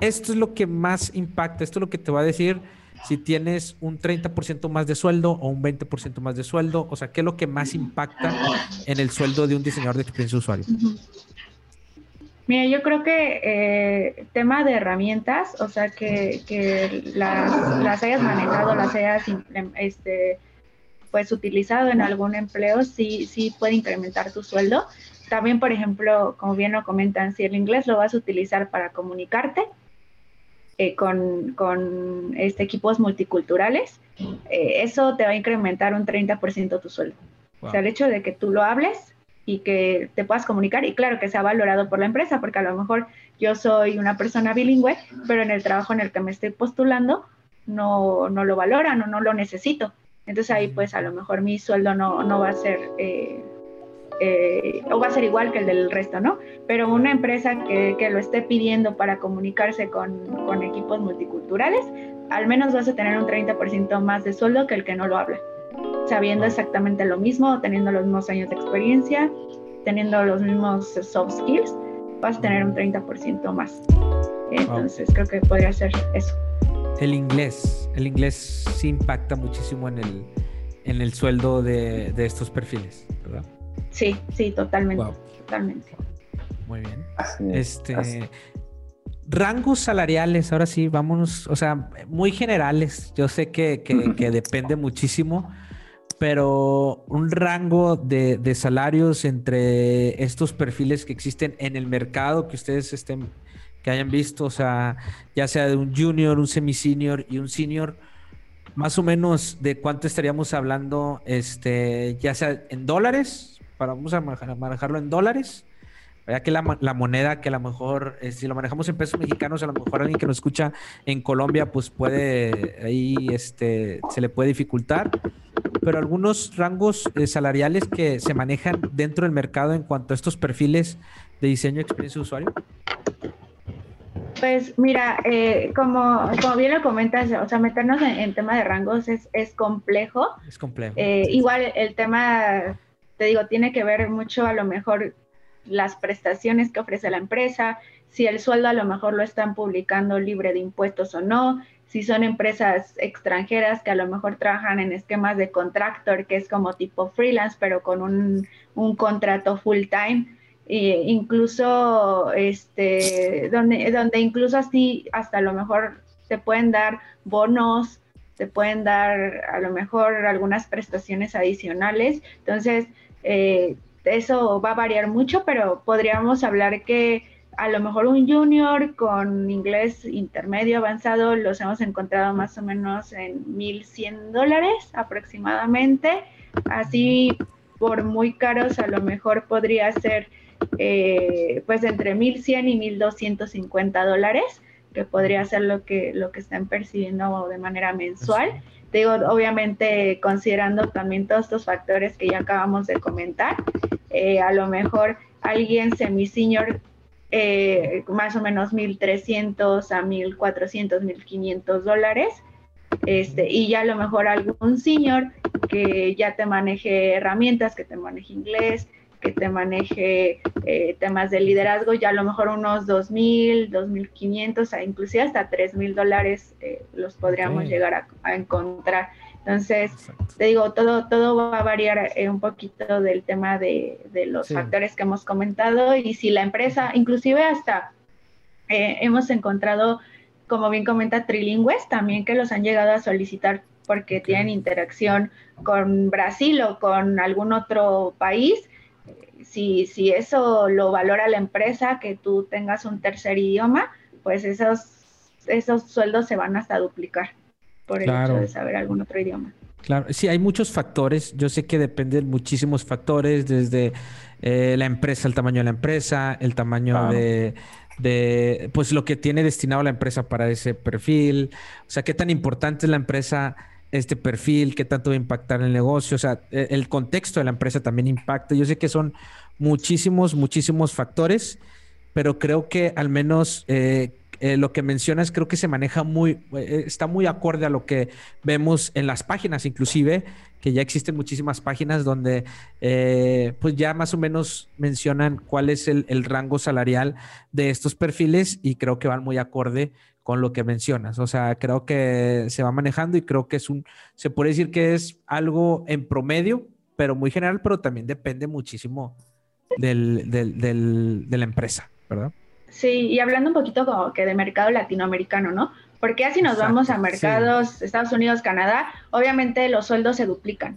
esto es lo que más impacta, esto es lo que te va a decir si tienes un 30% más de sueldo o un 20% más de sueldo, o sea, ¿qué es lo que más impacta en el sueldo de un diseñador de experiencia de usuario? Mira, yo creo que eh, tema de herramientas, o sea, que, las, hayas manejado, las hayas este, pues utilizado en algún empleo, sí, sí puede incrementar tu sueldo. También, por ejemplo, como bien lo comentan, si el inglés lo vas a utilizar para comunicarte, eh, con, con este, equipos multiculturales, eh, eso te va a incrementar un 30% tu sueldo. O sea, el hecho de que tú lo hables y que te puedas comunicar, y claro que sea valorado por la empresa, porque a lo mejor yo soy una persona bilingüe, pero en el trabajo en el que me estoy postulando no, no lo valoran o no lo necesito. Entonces ahí pues a lo mejor mi sueldo no, no va a ser eh, eh, o va a ser igual que el del resto, ¿no? Pero una empresa que, que lo esté pidiendo para comunicarse con, con, equipos multiculturales, al menos vas a tener un 30% más de sueldo que el que no lo habla, sabiendo exactamente lo mismo, teniendo los mismos años de experiencia, teniendo los mismos soft skills, vas a tener un 30% más. Entonces creo que podría ser eso. El inglés, el inglés sí impacta muchísimo en el, en el sueldo de, de estos perfiles, ¿verdad? Sí, sí, totalmente. Totalmente. Muy bien. este. Rangos salariales, ahora sí, vámonos, o sea, muy generales. Yo sé que, depende muchísimo, pero un rango de, de, salarios entre estos perfiles que existen en el mercado que ustedes estén, que hayan visto, o sea, ya sea de un junior, un semi-senior y un senior, más o menos de cuánto estaríamos hablando, este, ya sea en dólares para vamos a manejarlo en dólares ya que la, moneda que a lo mejor, eh, si lo manejamos en pesos mexicanos, a lo mejor alguien que nos escucha en Colombia, pues puede, ahí este, se le puede dificultar. Pero algunos rangos eh, salariales que se manejan dentro del mercado en cuanto a estos perfiles de diseño y experiencia de usuario. Pues mira, eh, como, como bien lo comentas, o sea, meternos en, tema de rangos es, es complejo. Es complejo. Igual el tema, te digo, tiene que ver mucho a lo mejor las prestaciones que ofrece la empresa, si el sueldo a lo mejor lo están publicando libre de impuestos o no, si son empresas extranjeras que a lo mejor trabajan en esquemas de contractor, que es como tipo freelance, pero con un, contrato full time. E incluso este donde donde incluso así hasta a lo mejor te pueden dar bonos te pueden dar a lo mejor algunas prestaciones adicionales entonces eh, eso va a variar mucho, pero podríamos hablar que a lo mejor un junior con inglés intermedio avanzado los hemos encontrado más o menos en 1.100 dólares aproximadamente. Así por muy caros a lo mejor podría ser eh, pues entre 1.100 y 1.250 dólares, que podría ser lo que, lo que están percibiendo de manera mensual. Digo, obviamente considerando también todos estos factores que ya acabamos de comentar. Eh, a lo mejor alguien semi-senior, eh, más o menos 1.300 a 1.400, 1.500 dólares. Este, y ya a lo mejor algún senior que ya te maneje herramientas, que te maneje inglés, que te maneje eh, temas de liderazgo, ya a lo mejor unos 2.000, 2.500, inclusive hasta 3.000 dólares los podríamos llegar a, encontrar. Entonces, te digo, todo, todo va a variar eh, un poquito del tema de, los factores que hemos comentado y si la empresa, inclusive hasta eh, hemos encontrado, como bien comenta, trilingües también que los han llegado a solicitar porque tienen interacción con Brasil o con algún otro país. Si, si eso lo valora la empresa, que tú tengas un tercer idioma, pues esos, esos sueldos se van hasta duplicar por el hecho de saber algún otro idioma. Claro, sí, hay muchos factores. Yo sé que dependen muchísimos factores, desde eh, la empresa, el tamaño de la empresa, el tamaño de, de, pues lo que tiene destinado la empresa para ese perfil. O sea, qué tan importante es la empresa este perfil, qué tanto va a impactar el negocio. O sea, e, el contexto de la empresa también impacta. Yo sé que son muchísimos, muchísimos factores, pero creo que al menos eh, eh, lo que mencionas creo que se maneja muy, eh, está muy acorde a lo que vemos en las páginas, inclusive, que ya existen muchísimas páginas donde eh, pues ya más o menos mencionan cuál es el, rango salarial de estos perfiles y creo que van muy acorde con lo que mencionas. O sea, creo que se va manejando y creo que es un, se puede decir que es algo en promedio, pero muy general, pero también depende muchísimo del, de la empresa, ¿verdad? Sí, y hablando un poquito como que de mercado latinoamericano, ¿no? Porque así nos vamos a mercados Estados Unidos, Canadá, obviamente los sueldos se duplican.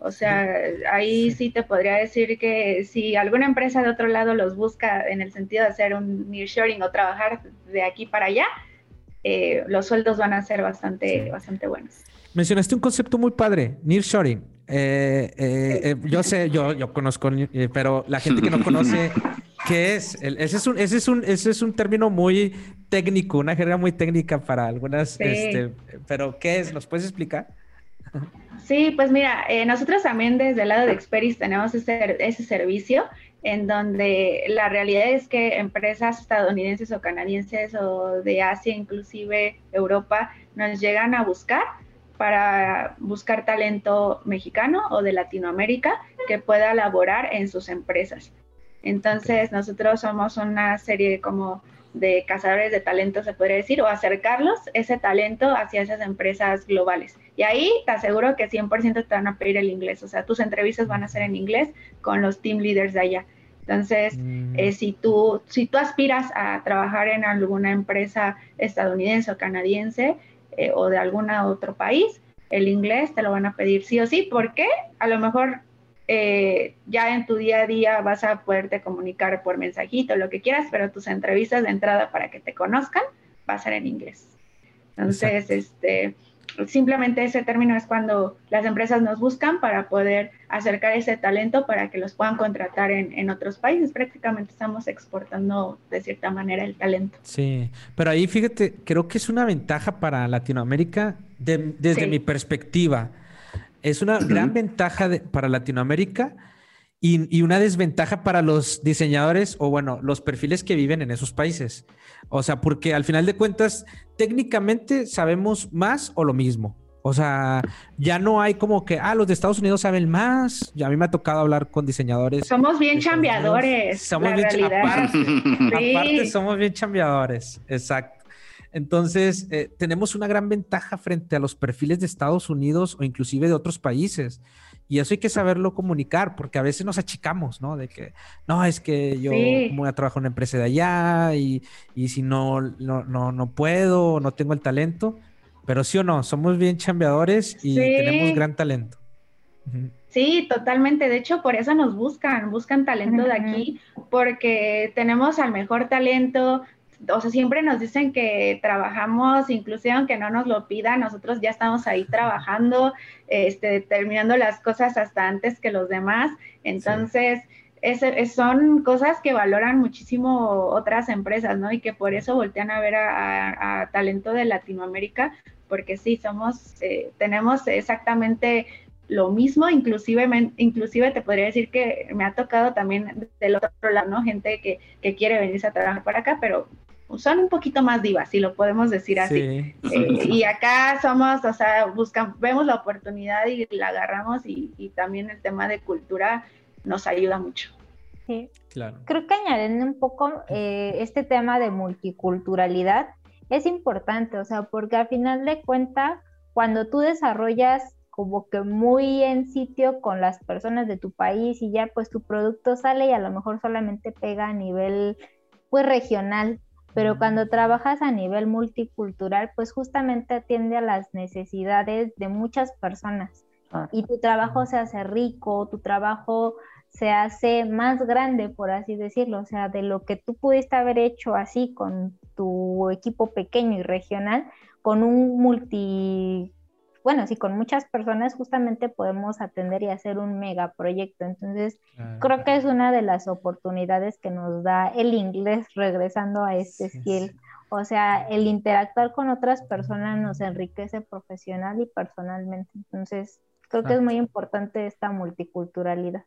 O sea, ahí sí. te podría decir que si alguna empresa de otro lado los busca en el sentido de hacer un nearshoring o trabajar de aquí para allá, eh, los sueldos van a ser bastante, bastante buenos. Mencionaste un concepto muy padre, nearshoring. Eh, eh, yo sé, yo, yo conozco, pero la gente que no conoce ¿Qué es? ese, es un, ese, es un, ese es un término muy técnico, una jerga muy técnica para algunas, este, pero ¿qué es? ¿Nos puedes explicar? Sí, pues mira, eh, nosotros también desde el lado de Experis tenemos ese, ese servicio en donde la realidad es que empresas estadounidenses o canadienses o de Asia, inclusive Europa, nos llegan a buscar para buscar talento mexicano o de Latinoamérica que pueda laborar en sus empresas. Entonces nosotros somos una serie como de cazadores de talento, se podría decir, o acercarlos ese talento hacia esas empresas globales. Y ahí te aseguro que 100% te van a pedir el inglés, o sea, tus entrevistas van a ser en inglés con los team leaders de allá. Entonces, mm. eh, si, tú, si tú aspiras a trabajar en alguna empresa estadounidense o canadiense eh, o de algún otro país, el inglés te lo van a pedir sí o sí. ¿Por qué? A lo mejor eh, ya en tu día a día vas a poderte comunicar por mensajito, lo que quieras, pero tus entrevistas de entrada para que te conozcan va a ser en inglés. Entonces, este, simplemente ese término es cuando las empresas nos buscan para poder acercar ese talento para que los puedan contratar en, otros países. Prácticamente estamos exportando de cierta manera el talento. Sí, pero ahí fíjate, creo que es una ventaja para Latinoamérica desde mi perspectiva. Es una gran ventaja para Latinoamérica y, una desventaja para los diseñadores o bueno, los perfiles que viven en esos países. O sea, porque al final de cuentas, técnicamente sabemos más o lo mismo. O sea, ya no hay como que, ah, los de Estados Unidos saben más. Ya a mí me ha tocado hablar con diseñadores. Somos bien chambeadores. Somos bien aparte, aparte, somos bien chambeadores. Exacto. Entonces, eh, tenemos una gran ventaja frente a los perfiles de Estados Unidos o inclusive de otros países. Y eso hay que saberlo comunicar, porque a veces nos achicamos, ¿no? De que, no, es que yo voy a trabajar en una empresa de allá y, si no, no, no, puedo, no tengo el talento. Pero sí o no, somos bien chambeadores y tenemos gran talento. Sí, totalmente. De hecho, por eso nos buscan, buscan talento de aquí, porque tenemos al mejor talento, o sea, siempre nos dicen que trabajamos, inclusive aunque no nos lo pidan, nosotros ya estamos ahí trabajando, este, terminando las cosas hasta antes que los demás. Entonces, son cosas que valoran muchísimo otras empresas, ¿no? Y que por eso voltean a ver a, talento de Latinoamérica, porque sí, somos, eh, tenemos exactamente lo mismo, inclusive, inclusive te podría decir que me ha tocado también del otro lado, ¿no? Gente que, que quiere venirse a trabajar para acá, pero son un poquito más divas, si lo podemos decir así. Eh, y acá somos, o sea, buscamos, vemos la oportunidad y la agarramos y, también el tema de cultura nos ayuda mucho. Sí, claro. Creo que añadiendo un poco eh, este tema de multiculturalidad es importante, o sea, porque al final de cuentas, cuando tú desarrollas como que muy en sitio con las personas de tu país y ya pues tu producto sale y a lo mejor solamente pega a nivel pues regional, pero cuando trabajas a nivel multicultural, pues justamente atiende a las necesidades de muchas personas. Ah. y tu trabajo se hace rico, tu trabajo se hace más grande, por así decirlo, o sea, de lo que tú pudiste haber hecho así con tu equipo pequeño y regional, con un multi bueno, sí, con muchas personas justamente podemos atender y hacer un megaproyecto. Entonces, creo que es una de las oportunidades que nos da el inglés regresando a este skill. O sea, el interactuar con otras personas nos enriquece profesional y personalmente. Entonces, creo que es muy importante esta multiculturalidad.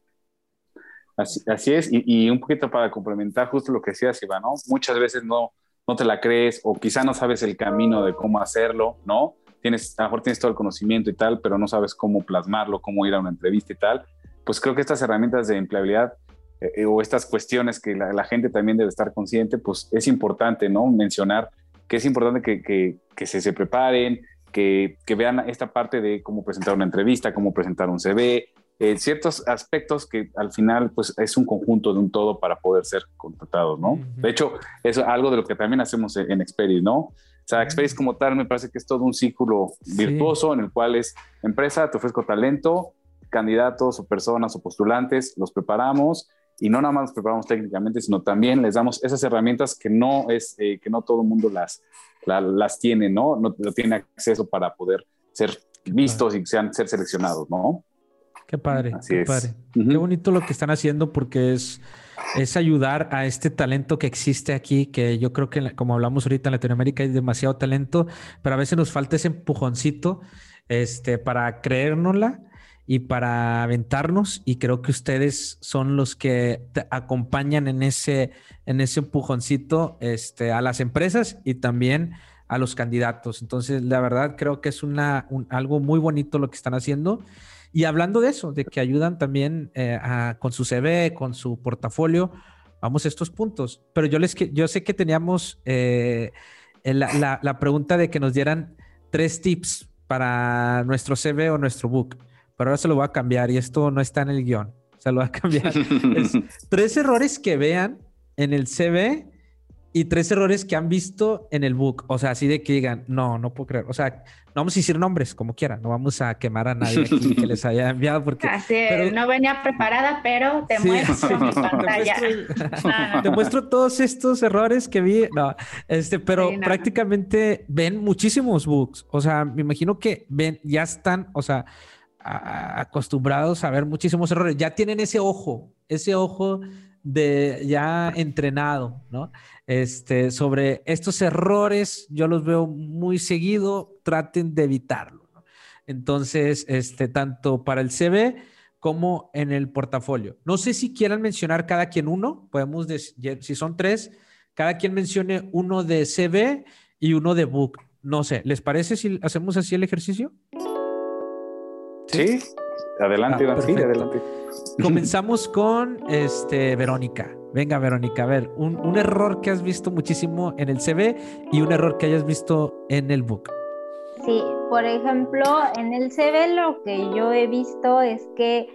Así, es, y, un poquito para complementar justo lo que decías, Iván, ¿no? Muchas veces no, no te la crees o quizá no sabes el camino de cómo hacerlo, ¿no? Tienes, a lo mejor tienes todo el conocimiento y tal, pero no sabes cómo plasmarlo, cómo ir a una entrevista y tal, pues creo que estas herramientas de empleabilidad eh, eh, o estas cuestiones que la, gente también debe estar consciente, pues es importante, ¿no? Mencionar que es importante que, que, que se, se, preparen, que, que, vean esta parte de cómo presentar una entrevista, cómo presentar un CV, eh, ciertos aspectos que al final pues es un conjunto de un todo para poder ser contratados, ¿no? De hecho, es algo de lo que también hacemos en Experis, ¿no? Sea, como tal me parece que es todo un círculo virtuoso en el cual es empresa, te ofrezco talento, candidatos o personas o postulantes, los preparamos y no nada más los preparamos técnicamente, sino también les damos esas herramientas que no es eh, que no todo el mundo las, las tiene, ¿no? No, tiene acceso para poder ser vistos y sean, ser seleccionados, ¿no? Qué padre, qué padre. Qué bonito lo que están haciendo porque es es ayudar a este talento que existe aquí, que yo creo que como hablamos ahorita en Latinoamérica hay demasiado talento, pero a veces nos falta ese empujoncito este, para creérnosla y para aventarnos y creo que ustedes son los que acompañan en ese, en ese empujoncito este, a las empresas y también a los candidatos. Entonces, la verdad creo que es una, algo muy bonito lo que están haciendo. Y hablando de eso, de que ayudan también eh, con su CV, con su portafolio, vamos a estos puntos. Pero yo, les, yo sé que teníamos eh, la, la, pregunta de que nos dieran tres tips para nuestro CV o nuestro book. Pero ahora se lo voy a cambiar y esto no está en el guion. Se lo voy a cambiar. tres errores que vean en el CV y tres errores que han visto en el book. O sea, así de que digan, no, no puedo creer. O sea, no vamos a decir nombres como quiera, no vamos a quemar a nadie aquí que les haya enviado porque... Así, no venía preparada, pero te muestro mi pantalla. te, muestro, todos estos errores que vi. No, este, pero prácticamente ven muchísimos books. O sea, me imagino que ven, ya están, o sea, acostumbrados a ver muchísimos errores. Ya tienen ese ojo, ese ojo de ya entrenado, ¿no? Este, sobre estos errores, yo los veo muy seguido, traten de evitarlo. Entonces, este, tanto para el CV como en el portafolio. No sé si quieran mencionar cada quien uno, podemos decir, si son tres, cada quien mencione uno de CV y uno de book. No sé, ¿les parece si hacemos así el ejercicio? Sí, adelante, ah, adelante. Comenzamos con este, Verónica. Venga, Verónica, a ver, un, error que has visto muchísimo en el CV y un error que hayas visto en el book. Sí, por ejemplo, en el CV lo que yo he visto es que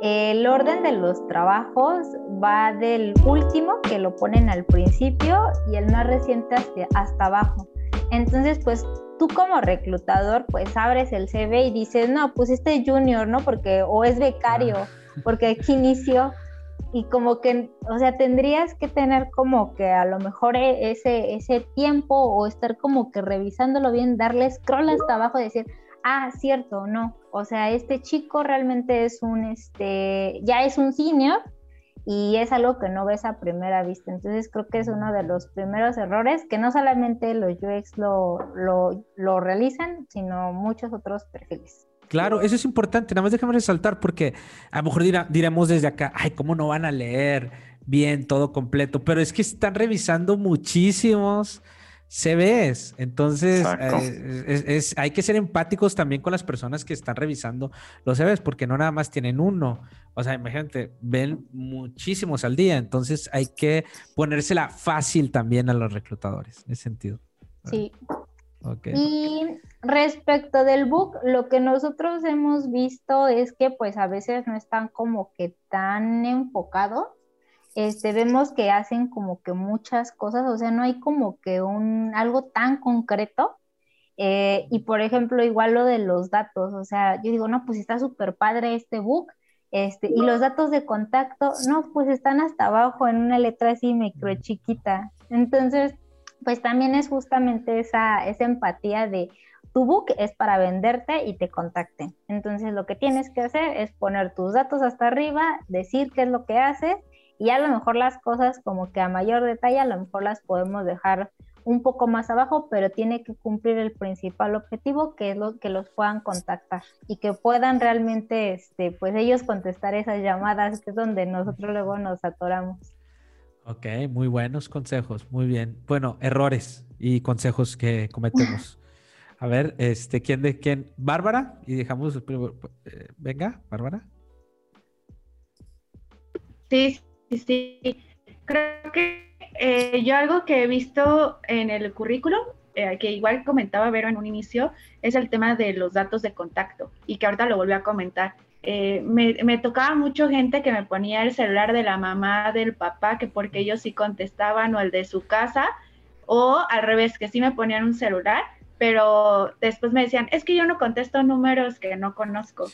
el orden de los trabajos va del último, que lo ponen al principio, y el más reciente hasta, hasta abajo. Entonces, pues tú como reclutador, pues abres el CV y dices, no, pues este junior, ¿no? Porque, o es becario, ah. porque aquí inició. Y como que, o sea, tendrías que tener como que a lo mejor e, ese, ese tiempo o estar como que revisándolo bien, darle scroll hasta abajo y decir, ah, cierto, no. O sea, este chico realmente es un, este, ya es un senior y es algo que no ves a primera vista. Entonces creo que es uno de los primeros errores que no solamente los UX lo, lo, realizan, sino muchos otros perfiles. Claro, eso es importante. Nada más déjame resaltar porque a lo mejor diremos desde acá, ay, ¿cómo no van a leer bien todo completo? Pero es que están revisando muchísimos CVs. Entonces, eh, es, hay que ser empáticos también con las personas que están revisando los CVs porque no nada más tienen uno. O sea, imagínate, ven muchísimos al día, entonces hay que ponérsela fácil también a los reclutadores, en ese sentido. Sí. Y respecto del book, lo que nosotros hemos visto es que pues a veces no están como que tan enfocados. Este, vemos que hacen como que muchas cosas, o sea, no hay como que un algo tan concreto. Eh, y por ejemplo, igual lo de los datos, o sea, yo digo, no, pues está súper padre este book, este, y los datos de contacto, no, pues están hasta abajo en una letra así micro chiquita. Entonces, pues también es justamente esa, esa empatía de tu book es para venderte y te contacten. Entonces, lo que tienes que hacer es poner tus datos hasta arriba, decir qué es lo que haces y a lo mejor las cosas como que a mayor detalle, a lo mejor las podemos dejar un poco más abajo, pero tiene que cumplir el principal objetivo, que es lo que los puedan contactar y que puedan realmente, este, pues ellos contestar esas llamadas, que es donde nosotros luego nos atoramos. Ok, muy buenos consejos, muy bien. Bueno, errores y consejos que cometemos. A ver, este, ¿quién de quién? Bárbara, y dejamos, eh, venga, Bárbara. Sí, sí, sí. Creo que eh, yo algo que he visto en el currículum, eh, que igual comentaba Vero en un inicio, es el tema de los datos de contacto y que ahorita lo volví a comentar. Eh, me, me, tocaba mucho gente que me ponía el celular de la mamá, del papá, que porque ellos sí contestaban, o el de su casa, o al revés, que sí me ponían un celular, pero después me decían, es que yo no contesto números que no conozco.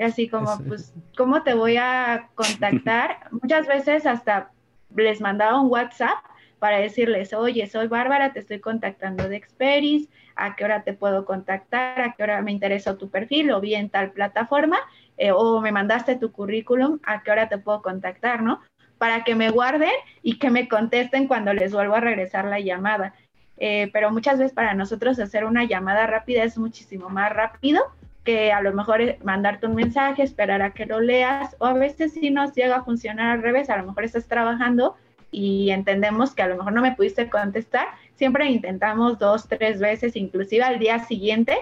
Y así como, pues, ¿cómo te voy a contactar? Muchas veces hasta les mandaba un WhatsApp para decirles, oye, soy Bárbara, te estoy contactando de Experis, a qué hora te puedo contactar, a qué hora me interesa tu perfil, o bien tal plataforma, eh, o me mandaste tu currículum, a qué hora te puedo contactar, ¿no? Para que me guarden y que me contesten cuando les vuelvo a regresar la llamada. Eh, pero muchas veces para nosotros hacer una llamada rápida es muchísimo más rápido que a lo mejor mandarte un mensaje, esperar a que lo leas, o a veces si nos llega a funcionar al revés, a lo mejor estás trabajando y entendemos que a lo mejor no me pudiste contestar, siempre intentamos dos, tres veces, inclusive al día siguiente,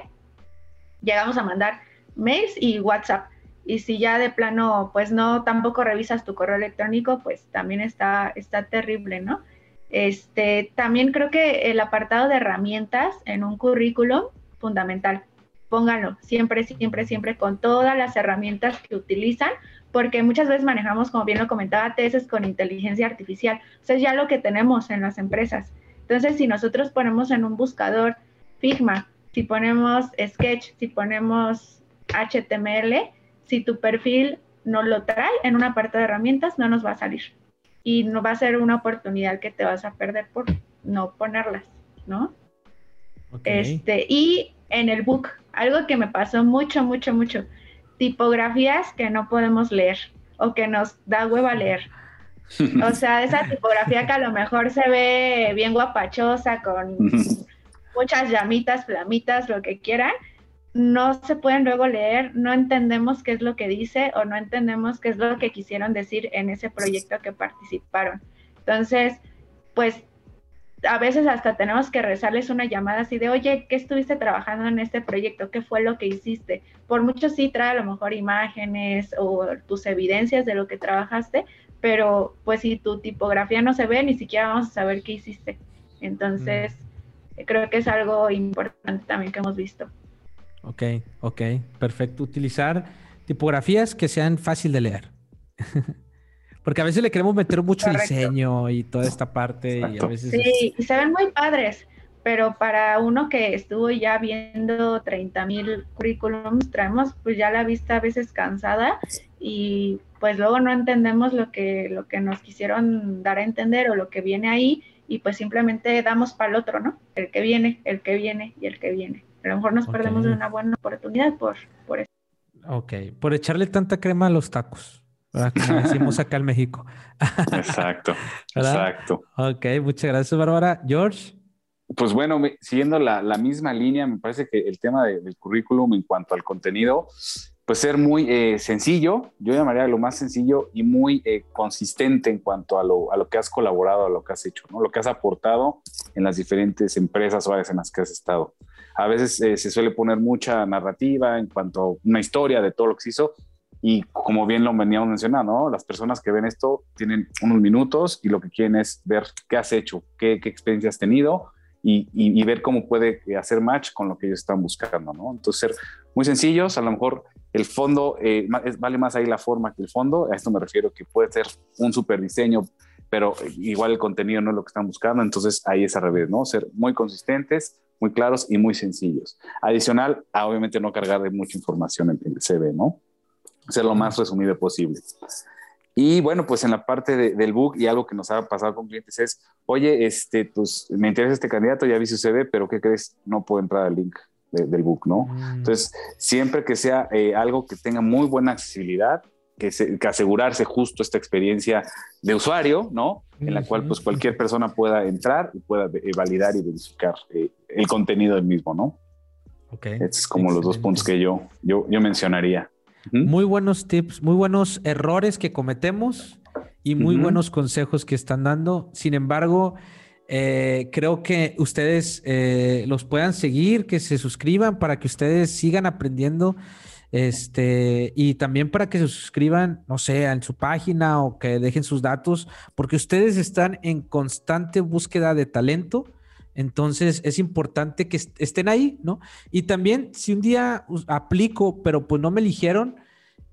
llegamos a mandar mails y WhatsApp. Y si ya de plano, pues no, tampoco revisas tu correo electrónico, pues también está, está terrible, ¿no? Este, también creo que el apartado de herramientas en un currículum, fundamental pónganlo siempre, siempre, siempre con todas las herramientas que utilizan, porque muchas veces manejamos, como bien lo comentaba, tesis con inteligencia artificial. O sea, es ya lo que tenemos en las empresas. Entonces, si nosotros ponemos en un buscador Figma, si ponemos Sketch, si ponemos HTML, si tu perfil no lo trae en una parte de herramientas, no nos va a salir. Y no va a ser una oportunidad que te vas a perder por no ponerlas, ¿no? Este, y en el book, algo que me pasó mucho, mucho, mucho, tipografías que no podemos leer o que nos da hueva leer. O sea, esa tipografía que a lo mejor se ve bien guapachosa, con muchas llamitas, flamitas, lo que quieran, no se pueden luego leer, no entendemos qué es lo que dice o no entendemos qué es lo que quisieron decir en ese proyecto que participaron. Entonces, pues a veces hasta tenemos que rezarles una llamada así de, oye, ¿qué estuviste trabajando en este proyecto? ¿Qué fue lo que hiciste? Por mucho sí trae a lo mejor imágenes o tus evidencias de lo que trabajaste, pero pues si tu tipografía no se ve, ni siquiera vamos a saber qué hiciste. Entonces, mm. creo que es algo importante también que hemos visto. Ok, ok, perfecto. Utilizar tipografías que sean fácil de leer. Porque a veces le queremos meter mucho diseño y toda esta parte. Y a veces sí, y se ven muy padres, pero para uno que estuvo ya viendo 30 mil currículums, traemos pues ya la vista a veces cansada y pues luego no entendemos lo que, lo que nos quisieron dar a entender o lo que viene ahí y pues simplemente damos para el otro, ¿no? El que viene, el que viene y el que viene. A lo mejor nos perdemos de una buena oportunidad por, por eso. Ok, por echarle tanta crema a los tacos. Como decimos acá en México. exacto, exacto. Ok, muchas gracias, Bárbara. George. Pues bueno, siguiendo la, misma línea, me parece que el tema del currículum en cuanto al contenido, pues ser muy eh, sencillo, yo llamaría lo más sencillo y muy eh, consistente en cuanto a lo, a lo, que has colaborado, a lo que has hecho, ¿no? lo que has aportado en las diferentes empresas o áreas en las que has estado. A veces eh, se suele poner mucha narrativa en cuanto a una historia de todo lo que se hizo, y como bien lo veníamos mencionando, ¿no? las personas que ven esto tienen unos minutos y lo que quieren es ver qué has hecho, qué, qué experiencia has tenido y, y, ver cómo puede hacer match con lo que ellos están buscando. ¿no? Entonces, ser muy sencillos, a lo mejor el fondo, eh, vale más ahí la forma que el fondo, a esto me refiero que puede ser un super diseño, pero igual el contenido no es lo que están buscando, entonces ahí es al revés, ¿no? Ser muy consistentes, muy claros y muy sencillos. Adicional, a obviamente no cargar de mucha información en el CV, ¿no? Ser lo más resumido posible. Y bueno, pues en la parte del book y algo que nos ha pasado con clientes es, oye, este, pues me interesa este candidato, ya vi su CV, pero ¿qué crees? No puedo entrar al link del book, ¿no? Mm. Entonces, siempre que sea eh, algo que tenga muy buena accesibilidad, que, asegurarse justo esta experiencia de usuario, ¿no? En la cual pues cualquier persona pueda entrar y pueda eh, validar y verificar eh, el contenido del mismo, ¿no? Ok. Estos es como los dos puntos que yo, yo, yo mencionaría. Muy buenos tips, muy buenos errores que cometemos y muy buenos consejos que están dando. Sin embargo, eh, creo que ustedes eh, los puedan seguir, que se suscriban para que ustedes sigan aprendiendo. Este, y también para que se suscriban, no sé, en su página o que dejen sus datos, porque ustedes están en constante búsqueda de talento entonces es importante que estén ahí, ¿no? Y también si un día aplico, pero pues no me eligieron,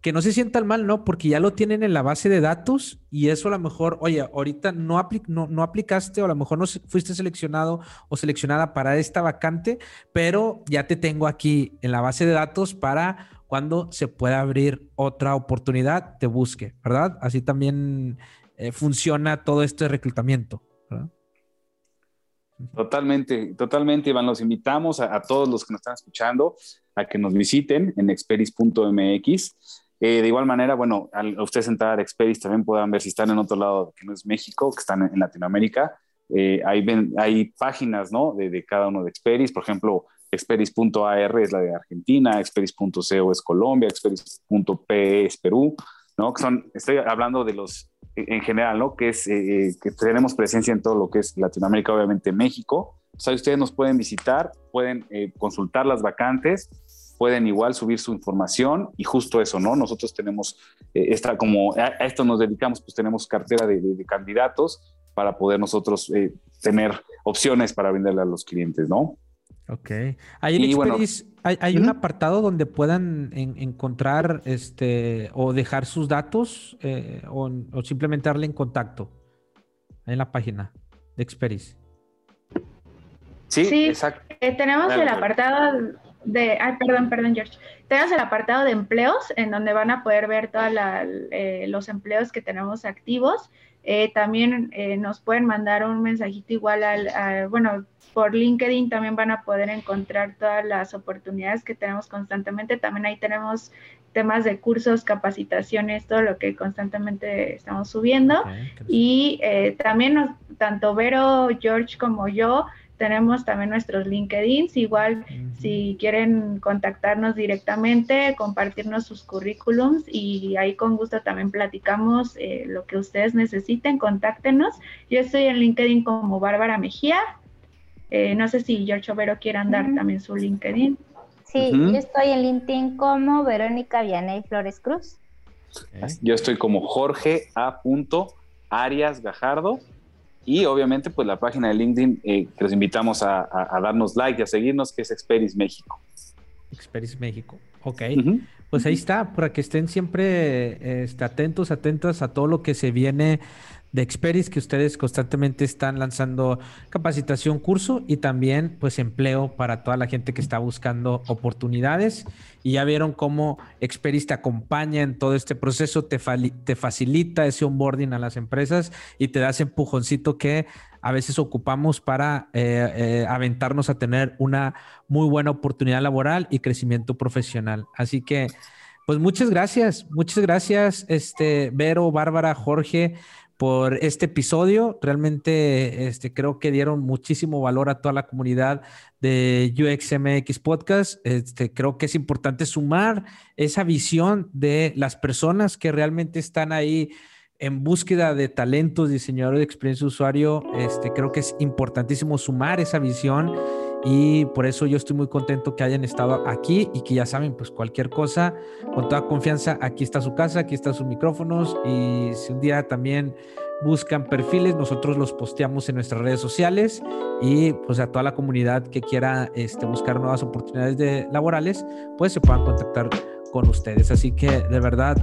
que no se sientan mal, ¿no? Porque ya lo tienen en la base de datos y eso a lo mejor, oye, ahorita no, no, aplicaste o a lo mejor no fuiste seleccionado o seleccionada para esta vacante, pero ya te tengo aquí en la base de datos para cuando se pueda abrir otra oportunidad, te busque, ¿verdad? Así también eh, funciona todo esto de reclutamiento, ¿verdad? Totalmente, totalmente, Iván. Los invitamos a, todos los que nos están escuchando a que nos visiten en experis.mx. Eh, de igual manera, bueno, al ustedes entrar a Experis también puedan ver si están en otro lado que no es México, que están en, Latinoamérica. Eh, hay, páginas, ¿no? De, cada uno de Experis. Por ejemplo, experis.ar es la de Argentina, experis.co es Colombia, experis.pe es Perú, ¿no? Son, estoy hablando de los en general, ¿no? Que es eh, eh, que tenemos presencia en todo lo que es Latinoamérica, obviamente México. O sea, ustedes nos pueden visitar, pueden eh, consultar las vacantes, pueden igual subir su información y justo eso, ¿no? Nosotros tenemos esta, como a, esto nos dedicamos, pues tenemos cartera de, de, candidatos para poder nosotros tener opciones para venderle a los clientes, ¿no? Ok. Ahí en Experis hay, un apartado donde puedan encontrar este o dejar sus datos eh, o, simplemente darle en contacto en la página de Experis. Sí, exacto. Eh, tenemos el apartado de, ay, perdón, perdón, George. Tenemos el apartado de empleos en donde van a poder ver todos eh, los empleos que tenemos activos. También nos pueden mandar un mensajito igual al, bueno, por LinkedIn también van a poder encontrar todas las oportunidades que tenemos constantemente. También ahí tenemos temas de cursos, capacitaciones, todo lo que constantemente estamos subiendo. y eh, también tanto Vero, George como yo tenemos también nuestros LinkedIns. Igual si quieren contactarnos directamente, compartirnos sus currículums y ahí con gusto también platicamos eh, lo que ustedes necesiten, contáctenos. Yo estoy en LinkedIn como Bárbara Mejía eh, no sé si George Overo quiere dar también su LinkedIn. Sí, yo estoy en LinkedIn como Verónica Vianey Flores Cruz. Yo estoy como Jorge A. Arias Gajardo. Y obviamente, pues la página de LinkedIn eh, que los invitamos a, darnos like y a seguirnos, que es Experis México. Experis México, ok. Pues ahí está, para que estén siempre este, atentos, atentas a todo lo que se viene de Experis que ustedes constantemente están lanzando capacitación, curso y también pues empleo para toda la gente que está buscando oportunidades. Y ya vieron cómo Experis te acompaña en todo este proceso, te, te facilita ese onboarding a las empresas y te da ese empujoncito que a veces ocupamos para eh, eh, aventarnos a tener una muy buena oportunidad laboral y crecimiento profesional. Así que, pues muchas gracias, muchas gracias, este, Vero, Bárbara, Jorge por este episodio. Realmente este, creo que dieron muchísimo valor a toda la comunidad de UXMX Podcast. Este, creo que es importante sumar esa visión de las personas que realmente están ahí en búsqueda de talentos, diseñadores de experiencia de usuario. Este, creo que es importantísimo sumar esa visión y por eso yo estoy muy contento que hayan estado aquí y que ya saben, pues cualquier cosa, con toda confianza, aquí está su casa, aquí están sus micrófonos y si un día también buscan perfiles, nosotros los posteamos en nuestras redes sociales y pues a toda la comunidad que quiera este, buscar nuevas oportunidades de, laborales, pues se puedan contactar con ustedes. Así que de verdad,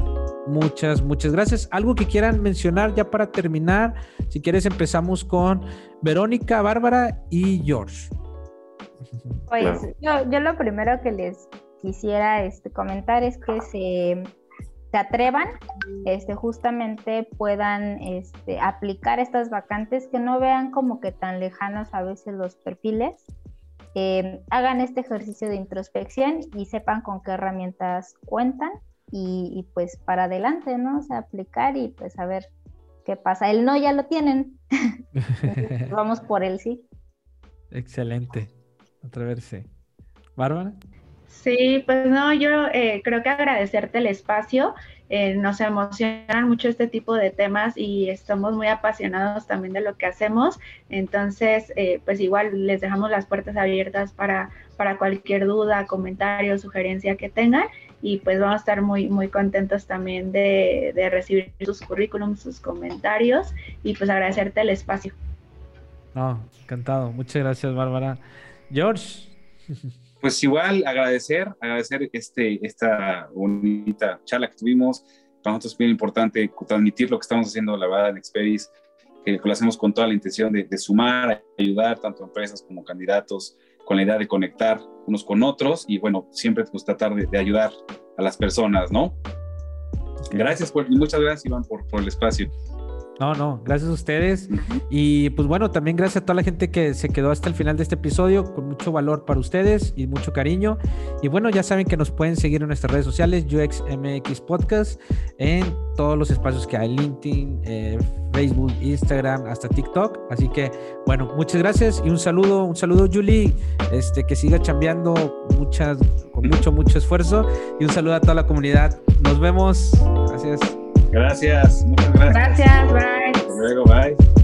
muchas, muchas gracias. Algo que quieran mencionar ya para terminar, si quieres empezamos con Verónica, Bárbara y George. Pues yo, yo, lo primero que les quisiera este, comentar es que se, se atrevan, este, justamente puedan este, aplicar estas vacantes, que no vean como que tan lejanos a veces los perfiles, em, hagan este ejercicio de introspección y sepan con qué herramientas cuentan y, y, pues para adelante, ¿no? O sea, aplicar y pues a ver qué pasa. El no ya lo tienen. vamos por el sí. Excelente atreverse. Bárbara. Sí, pues no, yo eh, creo que agradecerte el espacio. Eh, nos emocionan mucho este tipo de temas y estamos muy apasionados también de lo que hacemos. Entonces, eh, pues igual les dejamos las puertas abiertas para, para cualquier duda, comentario, sugerencia que tengan. Y pues vamos a estar muy, muy contentos también de, de recibir sus currículums, sus comentarios y pues agradecerte el espacio. No, encantado. Muchas gracias, Bárbara. George. Pues igual agradecer, agradecer este, esta bonita charla que tuvimos. Para nosotros es bien importante transmitir lo que estamos haciendo, la verdad, en Experis, que lo hacemos con toda la intención de, sumar, ayudar tanto a empresas como candidatos, con la idea de conectar unos con otros y bueno, siempre pues, tratar de, ayudar a las personas, ¿no? Gracias, y muchas gracias Iván por, por el espacio. No, no, gracias a ustedes. Y pues bueno, también gracias a toda la gente que se quedó hasta el final de este episodio, con mucho valor para ustedes y mucho cariño. Y bueno, ya saben que nos pueden seguir en nuestras redes sociales, UXMX Podcast, en todos los espacios que hay, LinkedIn, eh, Facebook, Instagram, hasta TikTok. Así que bueno, muchas gracias y un saludo, un saludo Julie, este, que siga chambeando muchas, con mucho, mucho esfuerzo. Y un saludo a toda la comunidad. Nos vemos. Gracias. Gracias, muchas gracias. Gracias, bye. Hasta luego, bye.